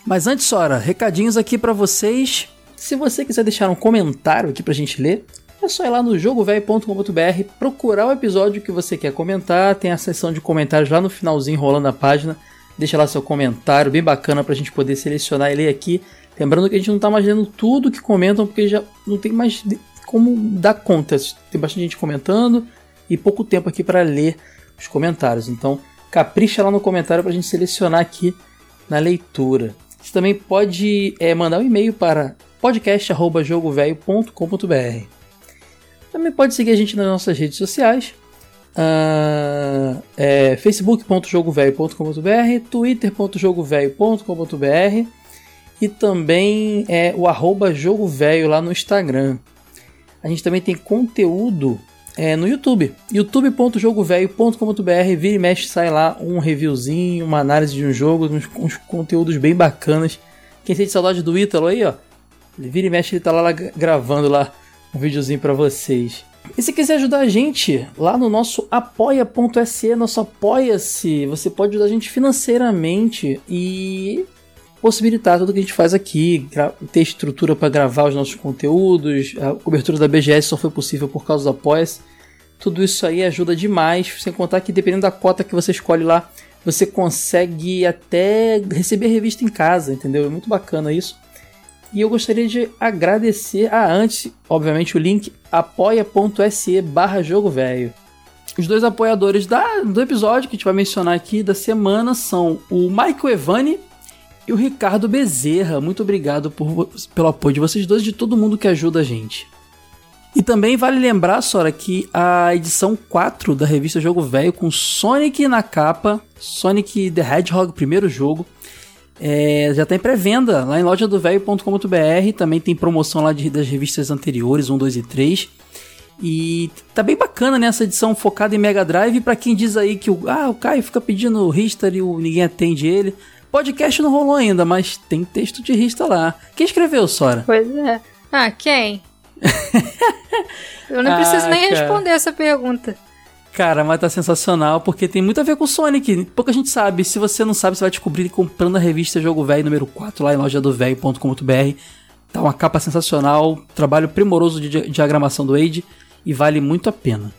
Mas antes, Sora, recadinhos aqui pra vocês. Se você quiser deixar um comentário aqui pra gente ler, é só ir lá no jogovelho.com.br, procurar o episódio que você quer comentar, tem a seção de comentários lá no finalzinho rolando a página. Deixa lá seu comentário, bem bacana pra gente poder selecionar e ler aqui. Lembrando que a gente não tá mais lendo tudo que comentam, porque já não tem mais como dar conta. Tem bastante gente comentando e pouco tempo aqui para ler os comentários. Então, capricha lá no comentário pra gente selecionar aqui na leitura. Você também pode é, mandar um e-mail para podcast.jogovelho.com.br. Também pode seguir a gente nas nossas redes sociais. Ah, é, facebook.jogovelho.com.br, twitter.jogovelho.com.br e também é, o arroba Jogo Velho lá no Instagram. A gente também tem conteúdo é, no YouTube, youtube.jogovelho.com.br, vira e mexe, sai lá um reviewzinho, uma análise de um jogo, uns, uns conteúdos bem bacanas. Quem sente saudade do Ítalo aí, ó, vira e mexe, ele tá lá, lá gravando lá um videozinho pra vocês. E se quiser ajudar a gente lá no nosso apoia.se, nosso apoia-se, você pode ajudar a gente financeiramente e possibilitar tudo que a gente faz aqui, ter estrutura para gravar os nossos conteúdos, a cobertura da BGS só foi possível por causa do apoia-se. Tudo isso aí ajuda demais, sem contar que dependendo da cota que você escolhe lá, você consegue até receber revista em casa, entendeu? É muito bacana isso. E eu gostaria de agradecer a antes, obviamente, o link apoia.se barra jogo velho. Os dois apoiadores da, do episódio que a gente vai mencionar aqui da semana são o Michael Evani e o Ricardo Bezerra. Muito obrigado por, pelo apoio de vocês dois e de todo mundo que ajuda a gente. E também vale lembrar, Sora, que a edição 4 da revista Jogo Velho, com Sonic na capa, Sonic the Hedgehog, primeiro jogo, é, já tem pré-venda lá em lojadovelho.com.br. Também tem promoção lá de, das revistas anteriores, 1, 2 e 3. E tá bem bacana nessa né, edição focada em Mega Drive. para quem diz aí que o, ah, o Caio fica pedindo History e ninguém atende ele. Podcast não rolou ainda, mas tem texto de Rista lá. Quem escreveu, Sora? Pois é. Ah, quem? Eu não preciso ah, nem cara. responder essa pergunta. Cara, mas tá sensacional porque tem muito a ver com o Sonic. Pouca gente sabe. Se você não sabe, você vai descobrir comprando a revista Jogo Velho número 4 lá em lojadovelho.com.br. Tá uma capa sensacional, trabalho primoroso de diagramação do Age e vale muito a pena.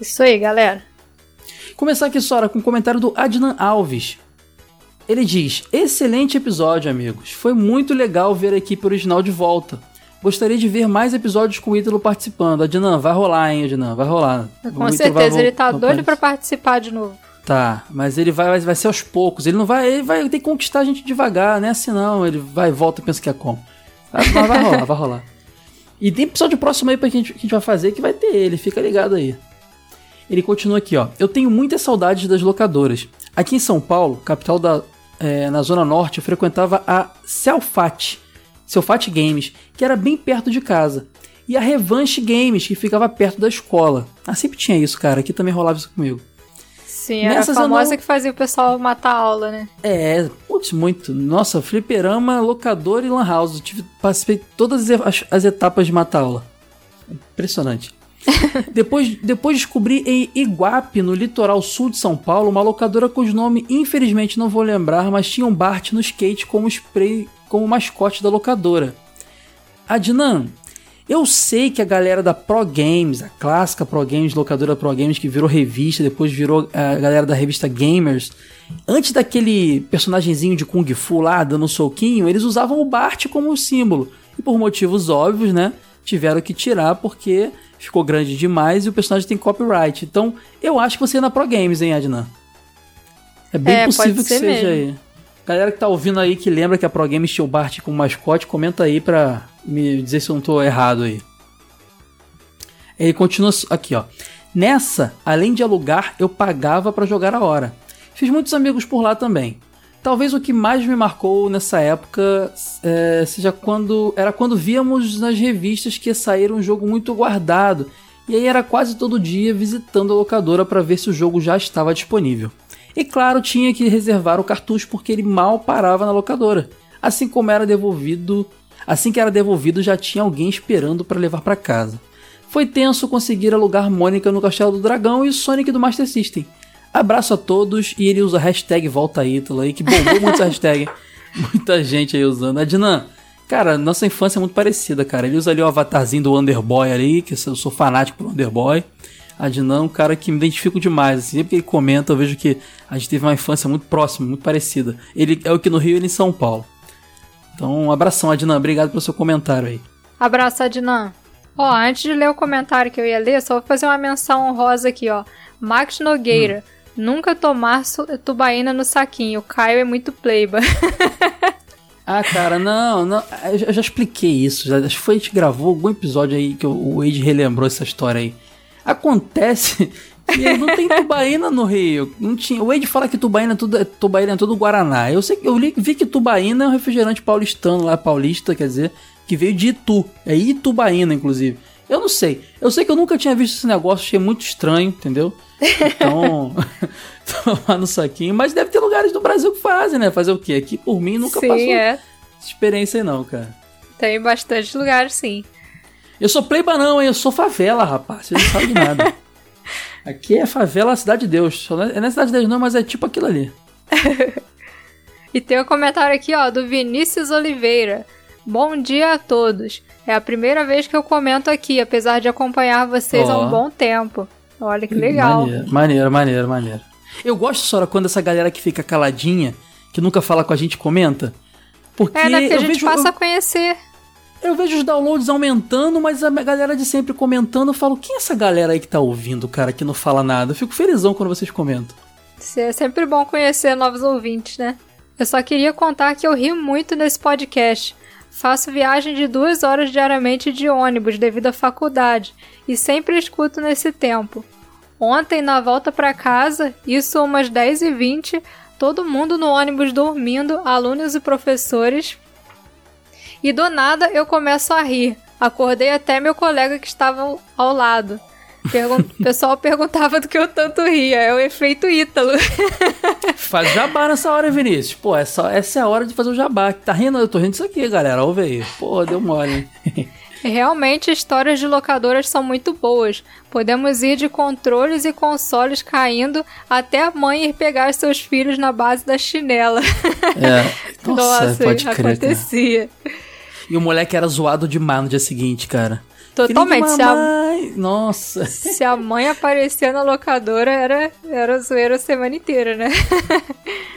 Isso aí, galera. Começar aqui, Sora, com o um comentário do Adnan Alves. Ele diz: Excelente episódio, amigos. Foi muito legal ver a equipe original de volta. Gostaria de ver mais episódios com o Ítalo participando. Adnan, vai rolar, hein, Adnan? Vai rolar. Com certeza, ele tá doido para participar de novo. Tá, mas ele vai, vai ser aos poucos. Ele não vai. Ele vai ter que conquistar a gente devagar, né? Assim não. Ele vai e volta e pensa que é como. Vai, vai rolar, vai rolar. E tem episódio próximo aí pra que a, gente, que a gente vai fazer que vai ter ele, fica ligado aí. Ele continua aqui, ó. Eu tenho muitas saudades das locadoras. Aqui em São Paulo, capital da. É, na Zona Norte, eu frequentava a Celfat Fat Games, que era bem perto de casa. E a Revanche Games, que ficava perto da escola. Ah, sempre tinha isso, cara. Aqui também rolava isso comigo. Sim, era Nessas a famosa não... que fazia o pessoal matar a aula, né? É, putz, muito. Nossa, fliperama, locador e lan house. Eu tive, participei todas as, as etapas de matar aula. Impressionante. depois, depois descobri em Iguape, no litoral sul de São Paulo, uma locadora cujo nome infelizmente não vou lembrar, mas tinha um Bart no skate como spray como mascote da locadora. Adnan, eu sei que a galera da Pro Games, a clássica Pro Games, locadora Pro Games, que virou revista, depois virou a galera da revista Gamers, antes daquele personagemzinho de Kung Fu lá dando um soquinho, eles usavam o Bart como símbolo. E por motivos óbvios, né? Tiveram que tirar porque ficou grande demais e o personagem tem copyright. Então, eu acho que você é na Pro Games, hein, Adnan? É bem é, possível que seja mesmo. aí. Galera que tá ouvindo aí que lembra que a Pro Games tinha o Bart com mascote, comenta aí pra me dizer se eu não tô errado aí. Ele continua aqui, ó. Nessa, além de alugar, eu pagava para jogar a hora. Fiz muitos amigos por lá também. Talvez o que mais me marcou nessa época é, seja quando era quando víamos nas revistas que ia sair um jogo muito guardado e aí era quase todo dia visitando a locadora para ver se o jogo já estava disponível. E claro, tinha que reservar o cartucho porque ele mal parava na locadora. Assim como era devolvido, assim que era devolvido já tinha alguém esperando para levar para casa. Foi tenso conseguir alugar Mônica no Castelo do Dragão e Sonic do Master System. Abraço a todos e ele usa a hashtag Volta Ítalo aí, que bombou muito essa hashtag. Muita gente aí usando. Adnan, cara, nossa infância é muito parecida, cara. Ele usa ali o avatarzinho do Underboy ali, que eu sou fanático por Underboy. Adnan é um cara que me identifico demais. Assim, sempre que ele comenta, eu vejo que a gente teve uma infância muito próxima, muito parecida. Ele é o que no Rio e ele em São Paulo. Então, um abração, Adnan. Obrigado pelo seu comentário aí. Abraço, Adnan. Ó, antes de ler o comentário que eu ia ler, só vou fazer uma menção honrosa aqui, ó. Max Nogueira. Hum. Nunca tomar tubaína no saquinho. O Caio é muito pleiba. ah, cara, não, não. Eu já expliquei isso. Já, acho que foi a gente gravou algum episódio aí que o Wade relembrou essa história aí. Acontece que não tem tubaína no Rio. Não tinha. O Ed fala que tubaína é tudo, é, tubaína é tudo Guaraná. Eu sei eu li, vi que tubaína é um refrigerante paulistano lá, paulista, quer dizer, que veio de Itu. É Itubaína, inclusive. Eu não sei. Eu sei que eu nunca tinha visto esse negócio, achei muito estranho, entendeu? Então, tomar no saquinho. Mas deve ter lugares do Brasil que fazem, né? Fazer o quê? Aqui, por mim, nunca sim, passou é. essa experiência aí não, cara. Tem bastante lugares, sim. Eu sou pleiba não, hein? Eu sou favela, rapaz. Você não sabe de nada. Aqui é favela Cidade de Deus. É na Cidade de Deus não, mas é tipo aquilo ali. e tem um comentário aqui, ó, do Vinícius Oliveira. Bom dia a todos. É a primeira vez que eu comento aqui, apesar de acompanhar vocês oh. há um bom tempo. Olha que legal. Maneiro, maneiro, maneiro, maneiro. Eu gosto, Sora, quando essa galera que fica caladinha, que nunca fala com a gente, comenta. Porque, É, né? Porque a gente vejo, passa eu- a conhecer. Eu vejo os downloads aumentando, mas a galera de sempre comentando, eu falo, quem é essa galera aí que tá ouvindo, cara, que não fala nada? Eu fico felizão quando vocês comentam. É sempre bom conhecer novos ouvintes, né? Eu só queria contar que eu rio muito nesse podcast. Faço viagem de duas horas diariamente de ônibus devido à faculdade e sempre escuto nesse tempo. Ontem, na volta pra casa, isso umas 10h20, todo mundo no ônibus dormindo, alunos e professores. E do nada eu começo a rir. Acordei até meu colega que estava ao lado. Pergun- o pessoal perguntava do que eu tanto ria. É o efeito Ítalo. Faz jabá nessa hora, Vinícius. Pô, essa, essa é a hora de fazer o jabá. Tá rindo? Eu tô rindo disso aqui, galera. Ouve aí. Pô, deu mole, hein? Realmente, histórias de locadoras são muito boas. Podemos ir de controles e consoles caindo até a mãe ir pegar seus filhos na base da chinela. É. Nossa, pode crer, acontecia. E o moleque era zoado demais no dia seguinte, cara. Totalmente. Se a. Nossa. se a mãe aparecia na locadora, era, era zoeira a semana inteira, né?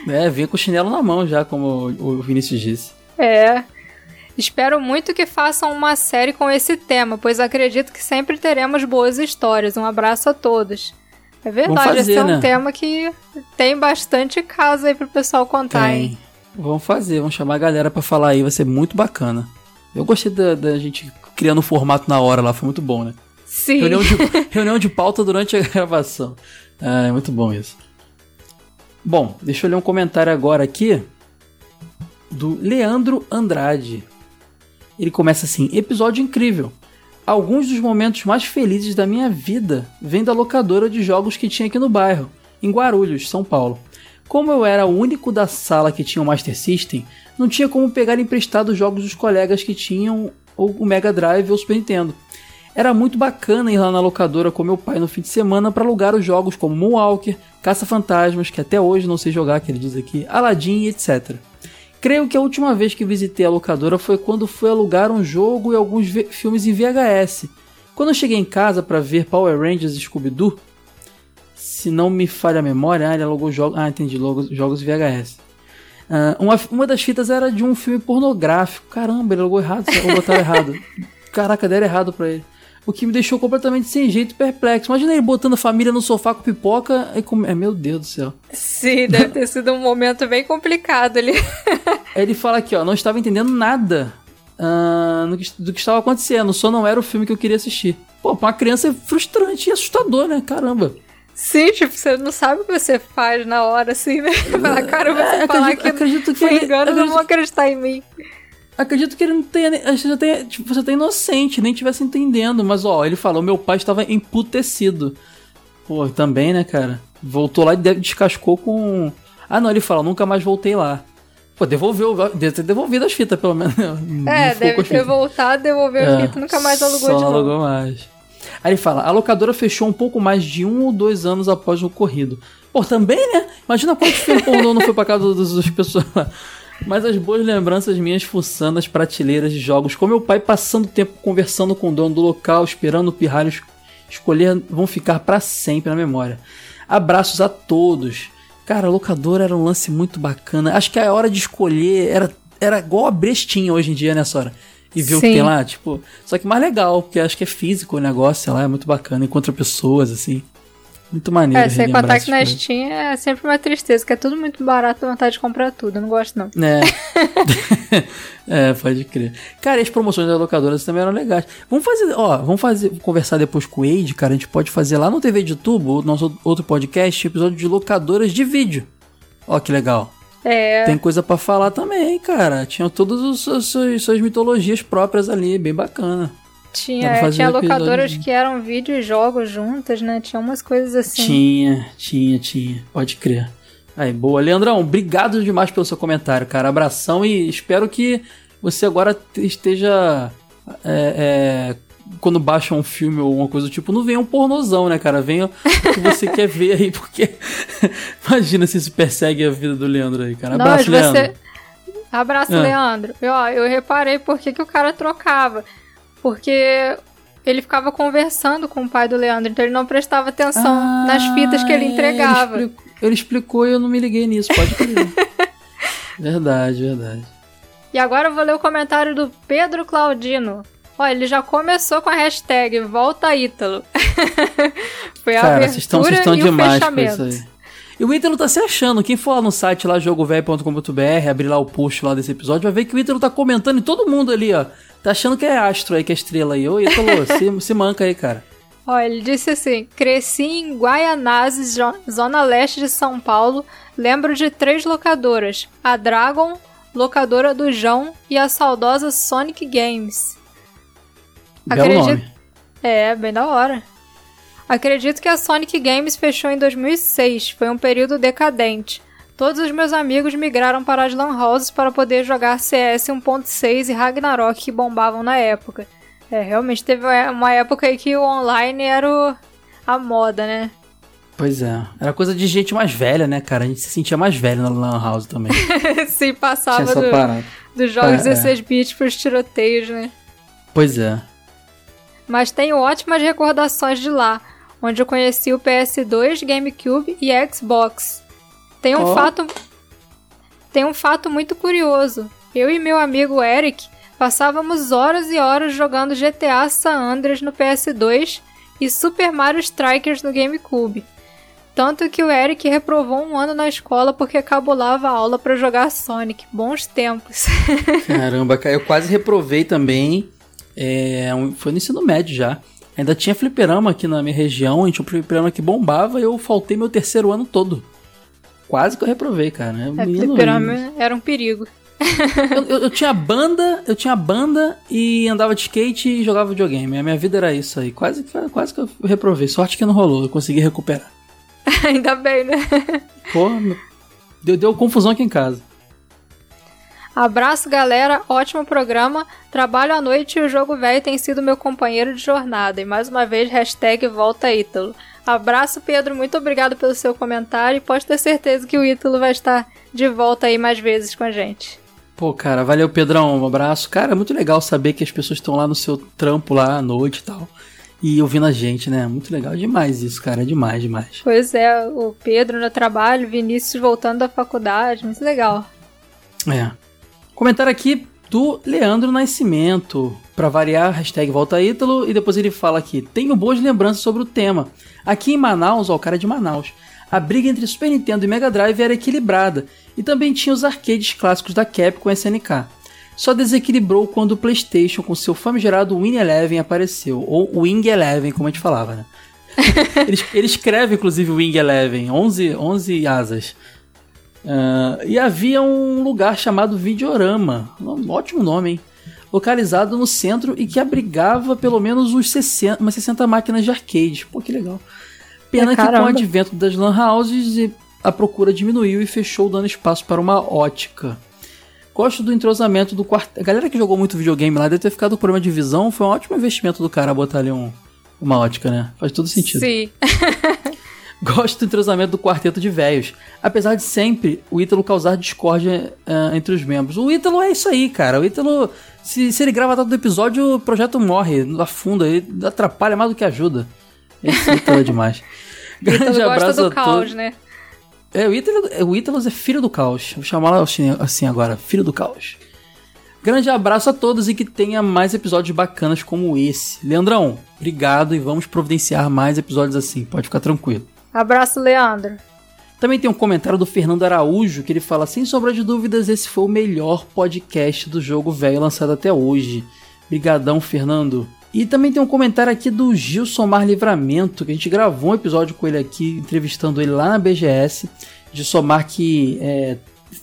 É, vinha com o chinelo na mão já, como o Vinícius disse. É. Espero muito que façam uma série com esse tema, pois acredito que sempre teremos boas histórias. Um abraço a todos. É verdade, fazer, esse é um né? tema que tem bastante caso aí pro pessoal contar, hein? Tem. Vamos fazer, vamos chamar a galera pra falar aí, vai ser muito bacana. Eu gostei da, da gente criando o formato na hora lá, foi muito bom, né? Sim. Reunião de, reunião de pauta durante a gravação. Ah, é muito bom isso. Bom, deixa eu ler um comentário agora aqui do Leandro Andrade. Ele começa assim: episódio incrível. Alguns dos momentos mais felizes da minha vida vêm da locadora de jogos que tinha aqui no bairro, em Guarulhos, São Paulo. Como eu era o único da sala que tinha o Master System, não tinha como pegar emprestado os jogos dos colegas que tinham ou o Mega Drive ou o Super Nintendo. Era muito bacana ir lá na locadora com meu pai no fim de semana para alugar os jogos como Moonwalker, Caça-Fantasmas, que até hoje não sei jogar, que ele diz aqui, Aladdin etc. Creio que a última vez que visitei a locadora foi quando fui alugar um jogo e alguns filmes em VHS. Quando eu cheguei em casa para ver Power Rangers e Scooby-Doo, se não me falha a memória, ah, ele alugou jogos. Ah, entendi, logos- jogos VHS. Ah, uma, uma das fitas era de um filme pornográfico. Caramba, ele alugou errado, ou botaram errado. Caraca, deram errado pra ele. O que me deixou completamente sem jeito e perplexo. Imagina ele botando a família no sofá com pipoca e com... É, meu Deus do céu. Sim, deve ter sido um momento bem complicado ali. Ele fala aqui, ó, não estava entendendo nada no que- do que estava acontecendo, só não era o filme que eu queria assistir. Pô, pra uma criança é frustrante e assustador, né? Caramba. Sim, tipo, você não sabe o que você faz na hora, assim, né? Falar, cara, você É, falar acredito- que acredito que foi engano, não acredito- vão acreditar em mim. Acredito que ele não tenha. nem- Você já tenha, tipo, você tá inocente, nem tivesse entendendo. Mas, ó, ele falou: meu pai estava emputecido. Pô, também, né, cara? Voltou lá e de- descascou com. Ah, não, ele fala: nunca mais voltei lá. Pô, devolveu, deve ter devolvido as fitas, pelo menos. Não É, deve as ter fitas. voltado, devolveu É, a fita, nunca mais alugou só de não novo. alugou mais. Aí ele fala: a locadora fechou um pouco mais de um ou dois anos após o ocorrido. Pô, também, né? Imagina quantos filmes pornô não foi pra casa das, pessoas lá. Mas as boas lembranças minhas fuçando as prateleiras de jogos, com meu pai passando tempo conversando com o dono do local, esperando o pirralho es- escolher, vão ficar pra sempre na memória. Abraços a todos. Cara, a locadora era um lance muito bacana. Acho que a hora de escolher era, era igual a Brestinha hoje em dia, né, Sora? E ver o que Sim. tem lá, tipo. Só que mais legal, porque acho que é físico o negócio, sei lá, é muito bacana. Encontra pessoas, assim. Muito maneiro. É, sem contar que na. Steam é sempre uma tristeza, que é tudo muito barato, vontade de comprar tudo. Eu não gosto, não. É. é, pode crer. Cara, e as promoções das locadoras também eram legais. Vamos fazer, ó, vamos fazer, conversar depois com o Wade, cara. A gente pode fazer lá no TV de Tubo, o nosso outro podcast, episódio de locadoras de vídeo. Ó, que legal. É, Tem coisa pra falar também, cara. Tinha todas as as suas, suas mitologias próprias ali, bem bacana. tinha, é, tinha locadoras que eram vídeo e jogos juntas, né? Tinha umas coisas assim. Tinha, tinha, tinha. Pode crer. Aí, boa. Leandrão, obrigado demais pelo seu comentário, cara. Abração e espero que você agora te- esteja. é, é, quando baixa um filme ou alguma coisa do tipo, não venha um pornozão, né, cara? Venha o que você quer ver aí, porque. Imagina se isso persegue a vida do Leandro aí, cara. Abraço, Leandro. você. Abraço, Ah. Leandro. Eu, ó, eu reparei por que, o cara trocava. Porque ele ficava conversando com o pai do Leandro, então ele não prestava atenção nas fitas que ele Ah, entregava. Ele explicou, ele explicou e eu não me liguei nisso, pode crer. verdade, verdade. E agora eu vou ler o comentário do Pedro Claudino. Olha, ele já começou com a hashtag Volta Ítalo. Foi a Cara, abertura vocês estão vocês estão e o demais com fechamento. isso aí. E o Ítalo tá se achando. Quem for lá no site lá, jogovelho.com.br, abrir lá o post lá desse episódio, vai ver que o Ítalo tá comentando e todo mundo ali, ó. Tá achando que é astro aí, que é estrela aí. Ô, Ítalo, se, se manca aí, cara. Ó, ele disse assim: Cresci em Guaianazes, zona leste de São Paulo. Lembro de três locadoras: a Dragon, locadora do João e a saudosa Sonic Games. Belo Acredito- nome. É, bem da hora. Acredito que a Sonic Games fechou em 2006, foi um período decadente. Todos os meus amigos migraram para as Lan Houses para poder jogar CS 1.6 e Ragnarok que bombavam na época. É, realmente teve uma época aí que o online era o- a moda, né? Pois é. Era coisa de gente mais velha, né, cara? A gente se sentia mais velho na Lan House também. Se Tinha passava do- dos jogos É, é. 16 bits pros tiroteios, né? Pois é. Mas tenho ótimas recordações de lá, onde eu conheci o PS2, GameCube e Xbox. Tem um Ó. fato Tem um fato muito curioso. Eu e meu amigo Eric passávamos horas e horas jogando GTA San Andreas no PS2 e Super Mario Strikers no GameCube. Tanto que o Eric reprovou um ano na escola porque cabulava a aula pra jogar Sonic. Bons tempos. Caramba, cara, eu quase reprovei também. É, foi no ensino médio já. Ainda tinha fliperama aqui na minha região, a gente tinha um fliperama que bombava e eu faltei meu terceiro ano todo. Quase que eu reprovei, cara. É, É, menino- fliperama era um perigo. eu, eu- eu tinha banda, eu tinha banda e andava de skate e jogava videogame. A minha vida era isso aí. Quase, que- quase que eu reprovei. Sorte que não rolou, eu consegui recuperar. Ainda bem, né? Meu- deu, deu confusão aqui em casa. Abraço, galera. Ótimo programa. Trabalho à noite e o jogo velho tem sido meu companheiro de jornada. E mais uma vez, hashtag volta Ítalo. Abraço, Pedro. Muito obrigado pelo seu comentário. E pode ter certeza que o Ítalo vai estar de volta aí mais vezes com a gente. Pô, cara, valeu, Pedrão. Um abraço. Cara, é muito legal saber que as pessoas estão lá no seu trampo lá à noite e tal. E ouvindo a gente, né? Muito legal demais isso, cara. É demais, demais. Pois é, o Pedro no trabalho, Vinícius voltando da faculdade. Muito legal. É. Comentário aqui do Leandro Nascimento. Pra variar, hashtag volta Ítalo. E depois ele fala aqui: Tenho boas lembranças sobre o tema. Aqui em Manaus, ó, o cara é de Manaus. A briga entre Super Nintendo e Mega Drive era equilibrada. E também tinha os arcades clássicos da Capcom e SNK. Só desequilibrou quando o PlayStation, com seu famigerado Win Eleven, apareceu. Ou Wing Eleven, como a gente falava, né? ele, ele escreve, inclusive, Wing Eleven, 11, 11 asas. Ah, e havia um lugar chamado Videorama, um ótimo nome, hein? Localizado no centro e que abrigava pelo menos uns 60, umas 60 máquinas de arcade. Pô, que legal. Pena É, que com o advento das lan houses a procura diminuiu e fechou dando espaço para uma ótica. Gosto do entrosamento do quarteto. A galera que jogou muito videogame lá deve ter ficado com problema de visão. Foi um ótimo investimento do cara botar ali um, uma ótica, né? Faz todo sentido. Sim. Gosto do entrosamento do quarteto de velhos. Apesar de sempre o Ítalo causar discórdia ah, entre os membros. O Ítalo é isso aí, cara. O Ítalo, se, se ele grava a data do episódio, o projeto morre, afunda, ele atrapalha mais do que ajuda. Esse Ítalo é demais. Grande abraço do a caos, todos. né? É, o Ítalo, o Ítalo é filho do caos. Vou chamá-lo assim, assim agora, filho do caos. Grande abraço a todos e que tenha mais episódios bacanas como esse. Leandrão, obrigado e vamos providenciar mais episódios assim, pode ficar tranquilo. Abraço, Leandro. Também tem um comentário do Fernando Araújo que ele fala: sem sombra de dúvidas, esse foi o melhor podcast do jogo velho lançado até hoje. Brigadão, Fernando. E também tem um comentário aqui do Gilson Mar Livramento, que a gente gravou um episódio com ele aqui, entrevistando ele lá na BGS. Gilson Mar que é,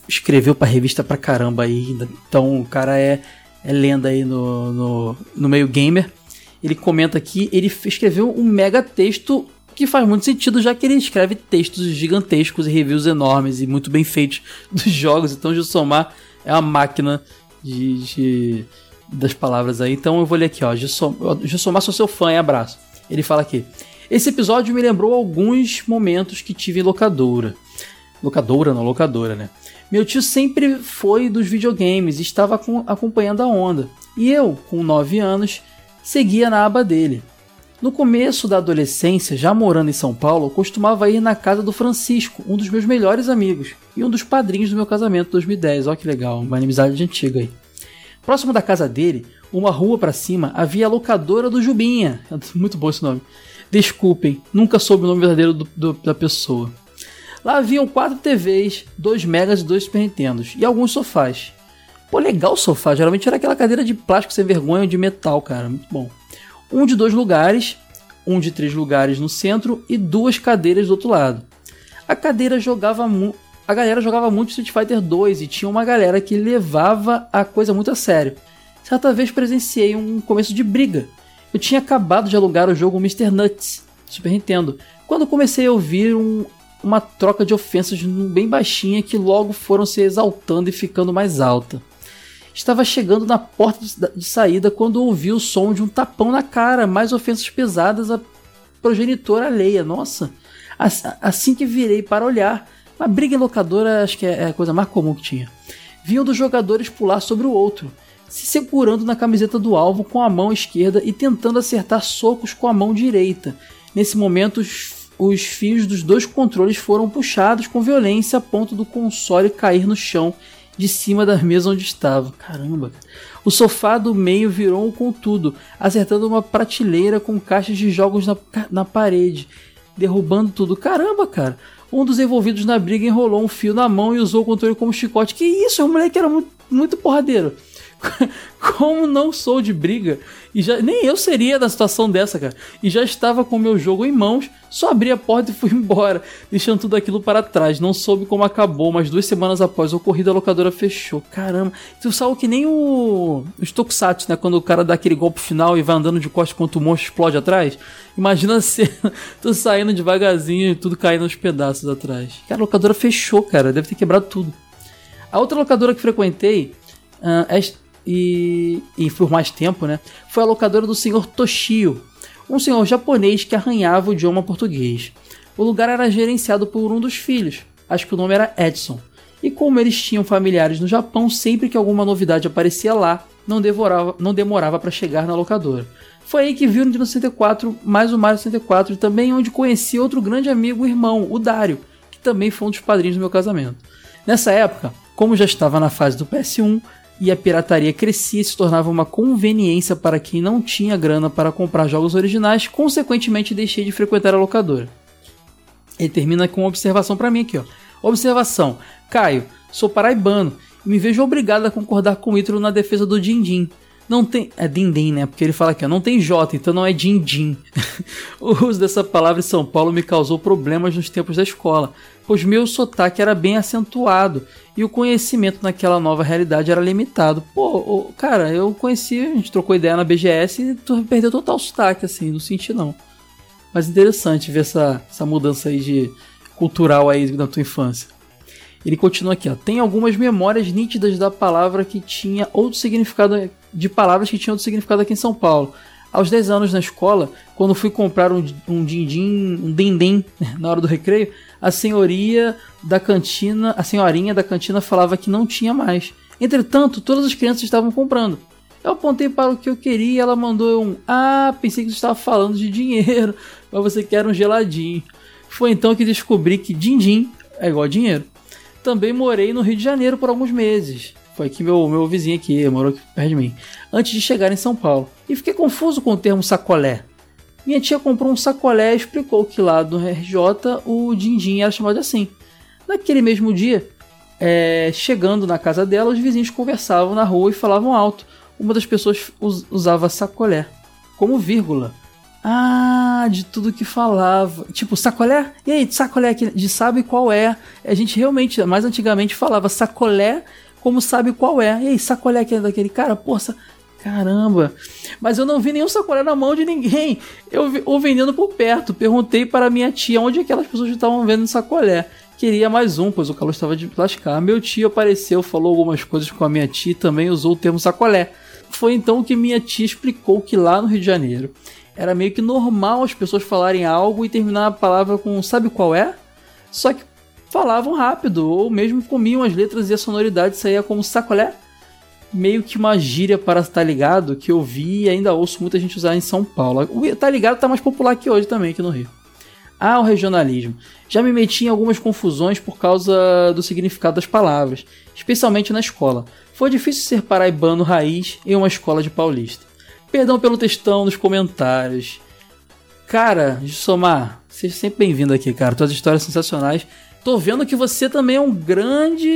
escreveu pra revista pra caramba aí, então o cara é, é lenda aí no, no, no meio gamer. Ele comenta aqui, ele escreveu um mega texto que faz muito sentido, já que ele escreve textos gigantescos e reviews enormes e muito bem feitos dos jogos. Então, o Gilsomar é uma máquina de, de- das palavras aí. Então, eu vou ler aqui, ó. Gilsomar, sou seu fã, e abraço. Ele fala aqui. Esse episódio me lembrou alguns momentos que tive em locadora. Locadora, não, locadora, né? Meu tio sempre foi dos videogames e estava com- acompanhando a onda. E eu, com 9 anos, seguia na aba dele. No começo da adolescência, já morando em São Paulo, eu costumava ir na casa do Francisco, um dos meus melhores amigos, e um dos padrinhos do meu casamento 2010. Olha que legal, uma inimizade antiga aí. Próximo da casa dele, uma rua para cima, havia a locadora do Jubinha. Muito bom esse nome. Desculpem, nunca soube o nome verdadeiro do, do, da pessoa. Lá haviam quatro TVs, 2 megas e 2 Super Nintendos, e alguns sofás. Pô, legal o sofá, geralmente era aquela cadeira de plástico sem vergonha de metal, cara, muito bom. Um de dois lugares, um de três lugares no centro e duas cadeiras do outro lado. A cadeira jogava a galera jogava muito Street Fighter 2 e tinha uma galera que levava a coisa muito a sério. Certa vez presenciei um começo de briga. Eu tinha acabado de alugar o jogo Mr. Nuts, Super Nintendo, quando comecei a ouvir um, uma troca de ofensas bem baixinha que logo foram se exaltando e ficando mais alta. Estava chegando na porta de saída quando ouvi o som de um tapão na cara, mais ofensas pesadas à progenitora alheia. Nossa! Assim que virei para olhar, uma briga em locadora acho que é a coisa mais comum que tinha. Vi um dos jogadores pular sobre o outro, se segurando na camiseta do alvo com a mão esquerda e tentando acertar socos com a mão direita. Nesse momento, os, os fios dos dois controles foram puxados com violência a ponto do console cair no chão de cima da mesa onde estava. Caramba, O sofá do meio virou um com tudo, acertando uma prateleira com caixas de jogos na, na parede, derrubando tudo. Caramba, cara. Um dos envolvidos na briga enrolou um fio na mão e usou o controle como chicote. Que isso? O moleque era muito, muito porradeiro. Como não sou de briga, e já nem eu seria na situação dessa, cara. E já estava com o meu jogo em mãos, só abri a porta e fui embora, deixando tudo aquilo para trás. Não soube como acabou, mas duas semanas após o ocorrido, a locadora fechou. Caramba, tu sabe que nem o os Tokusatsu, né? Quando o cara dá aquele golpe final e vai andando de costas quando o monstro explode atrás. Imagina você tu saindo devagarzinho e tudo caindo aos pedaços atrás. Cara, a locadora fechou, cara. Deve ter quebrado tudo. A outra locadora que frequentei uh, é e, e por mais tempo, né, foi a locadora do senhor Toshio, um senhor japonês que arranhava o idioma português. O lugar era gerenciado por um dos filhos, acho que o nome era Edson. E como eles tinham familiares no Japão, sempre que alguma novidade aparecia lá, não, devorava, não demorava para chegar na locadora. Foi aí que viu no Nintendo 64 mais o Mario 64 e também onde conheci outro grande amigo, o irmão, o Dario, que também foi um dos padrinhos do meu casamento. Nessa época, como já estava na fase do PS1, e a pirataria crescia e se tornava uma conveniência para quem não tinha grana para comprar jogos originais, consequentemente deixei de frequentar a locadora. Ele termina com uma observação para mim aqui, ó. Observação: Caio, sou paraibano e me vejo obrigado a concordar com o Ítalo na defesa do Dindim. Não tem. É Dindim, né? Porque ele fala aqui, ó, não tem J, então não é Dindim. o uso dessa palavra em São Paulo me causou problemas nos tempos da escola, pois meu sotaque era bem acentuado e o conhecimento naquela nova realidade era limitado. Pô, cara, eu conheci, a gente trocou ideia na BGS e tu perdeu total sotaque, assim, não senti não. Mas interessante ver essa, essa mudança aí de cultural aí da tua infância. Ele continua aqui, ó. Tem algumas memórias nítidas da palavra que tinha outro significado de palavras que tinham outro significado aqui em São Paulo. Aos 10 anos na escola, quando fui comprar um, um din-din, um din na hora do recreio, a senhoria da cantina, a senhorinha da cantina falava que não tinha mais. Entretanto, todas as crianças estavam comprando. Eu apontei para o que eu queria e ela mandou um Ah, pensei que você estava falando de dinheiro, mas você quer um geladinho. Foi então que descobri que din-din é igual a dinheiro. Também morei no Rio de Janeiro por alguns meses. Foi aqui meu, meu vizinho aqui, morou aqui perto de mim. Antes de chegar em São Paulo. E fiquei confuso com o termo sacolé. Minha tia comprou um sacolé e explicou que lá no RJ o din-din era chamado assim. Naquele mesmo dia, é, chegando na casa dela, os vizinhos conversavam na rua e falavam alto. Uma das pessoas us usava sacolé como vírgula. Ah, de tudo que falava. Tipo, sacolé? E aí, sacolé de sabe qual é? A gente realmente, mais antigamente, falava sacolé como sabe qual é. E aí, sacolé que é daquele cara? Porra, Caramba! Mas eu não vi nenhum sacolé na mão de ninguém. Eu vi o vendendo por perto. Perguntei para minha tia onde aquelas pessoas estavam vendo sacolé. Queria mais um, pois o calor estava de lascar. Meu tio apareceu, falou algumas coisas com a minha tia e também usou o termo sacolé. Foi então que minha tia explicou que lá no Rio de Janeiro era meio que normal as pessoas falarem algo e terminar a palavra com sabe qual é? Só que falavam rápido, ou mesmo comiam as letras e a sonoridade saía como sacolé meio que uma gíria para tá ligado que eu vi e ainda ouço muita gente usar em São Paulo. O tá ligado tá mais popular que hoje também aqui no Rio. Ah, o regionalismo. Já me meti em algumas confusões por causa do significado das palavras, especialmente na escola. Foi difícil ser paraibano raiz em uma escola de paulista. Perdão pelo textão nos comentários. Cara, Somar, seja sempre bem-vindo aqui, cara. Tuas histórias sensacionais. Tô vendo que você também é um grande.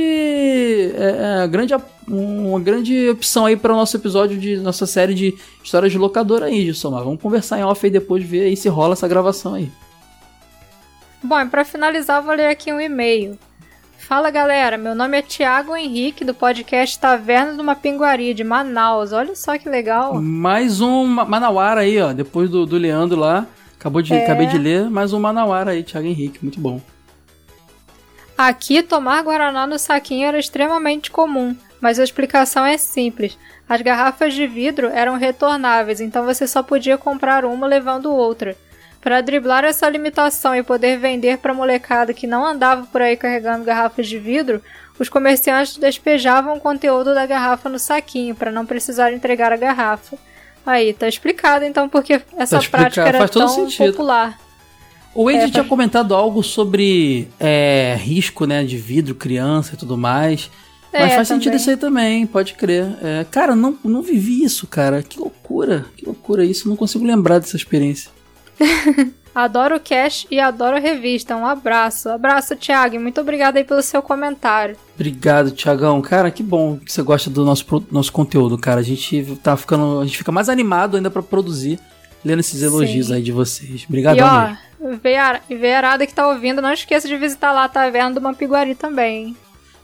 É, é, grande uma grande opção aí para o nosso episódio de nossa série de histórias de locadora aí, Gilsomar. Vamos conversar em off aí depois, ver aí se rola essa gravação aí. Bom, e para finalizar, vou ler aqui um e-mail. Fala galera, meu nome é Tiago Henrique do podcast Taverna de uma Pinguaria de Manaus. Olha só que legal. Mais um Manauara aí, ó. Depois do, do Leandro lá. Acabou de, é... Acabei de ler, mais um Manauara aí, Tiago Henrique. Muito bom. Aqui, tomar Guaraná no saquinho era extremamente comum, mas a explicação é simples. As garrafas de vidro eram retornáveis, então você só podia comprar uma levando outra. Para driblar essa limitação e poder vender para molecada que não andava por aí carregando garrafas de vidro, os comerciantes despejavam o conteúdo da garrafa no saquinho para não precisar entregar a garrafa. Aí, tá explicado então porque essa tá prática era tão sentido. popular. O Wade é, tinha comentado algo sobre é, risco, né, de vidro, criança e tudo mais. É, mas faz também. sentido isso aí também, pode crer. É, cara, não, não vivi isso, cara. Que loucura, que loucura isso. Não consigo lembrar dessa experiência. adoro o Cash e adoro a revista. Um abraço. Abraço, Thiago. Muito obrigado aí pelo seu comentário. Obrigado, Thiagão. Cara, que bom que você gosta do nosso, nosso conteúdo, cara. A gente tá ficando. A gente fica mais animado ainda para produzir, lendo esses elogios Sim. aí de vocês. Obrigado, e, ó, Veiarada que tá ouvindo, não esqueça de visitar lá a Taverna do Mampiguari também.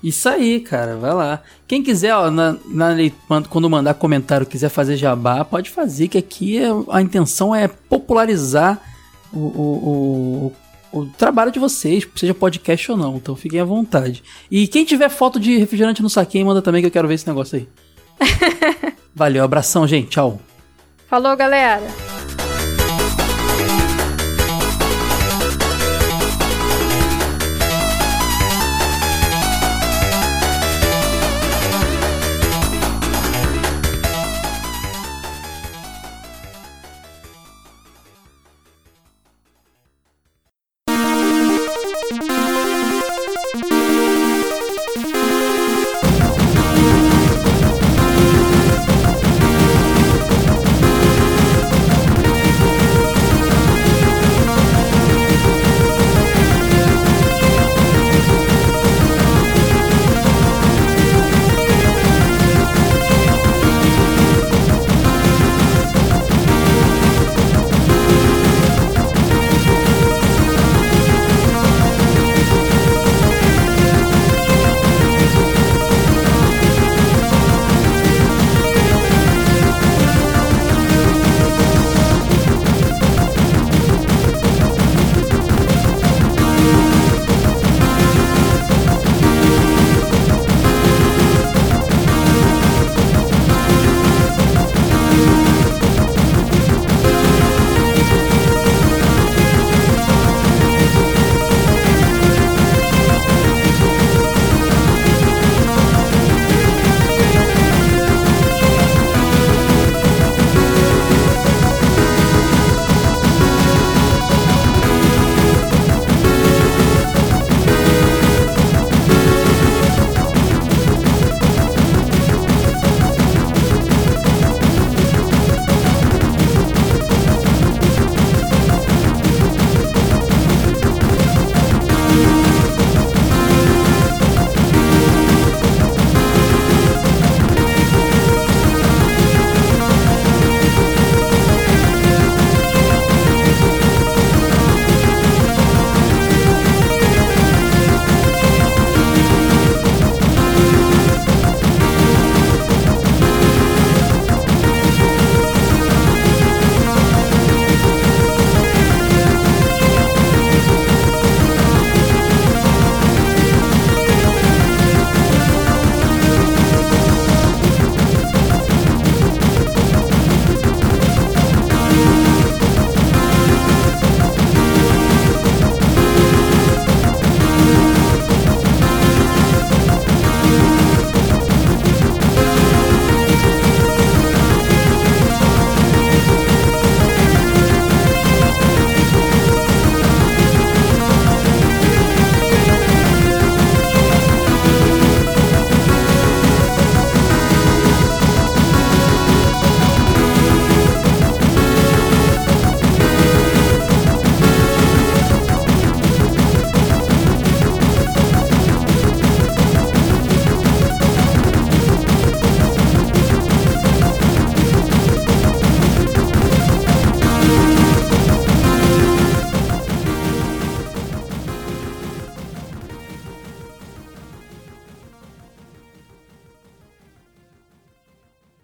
Isso aí, cara, vai lá. Quem quiser, ó, na, na, quando mandar comentário, quiser fazer jabá, pode fazer, que aqui é, a intenção é popularizar o, o, o, o, trabalho de vocês, seja podcast ou não, então fiquem à vontade. E quem tiver foto de refrigerante no saquinho, manda também que eu quero ver esse negócio aí. Valeu, abração, gente, tchau. Falou, galera.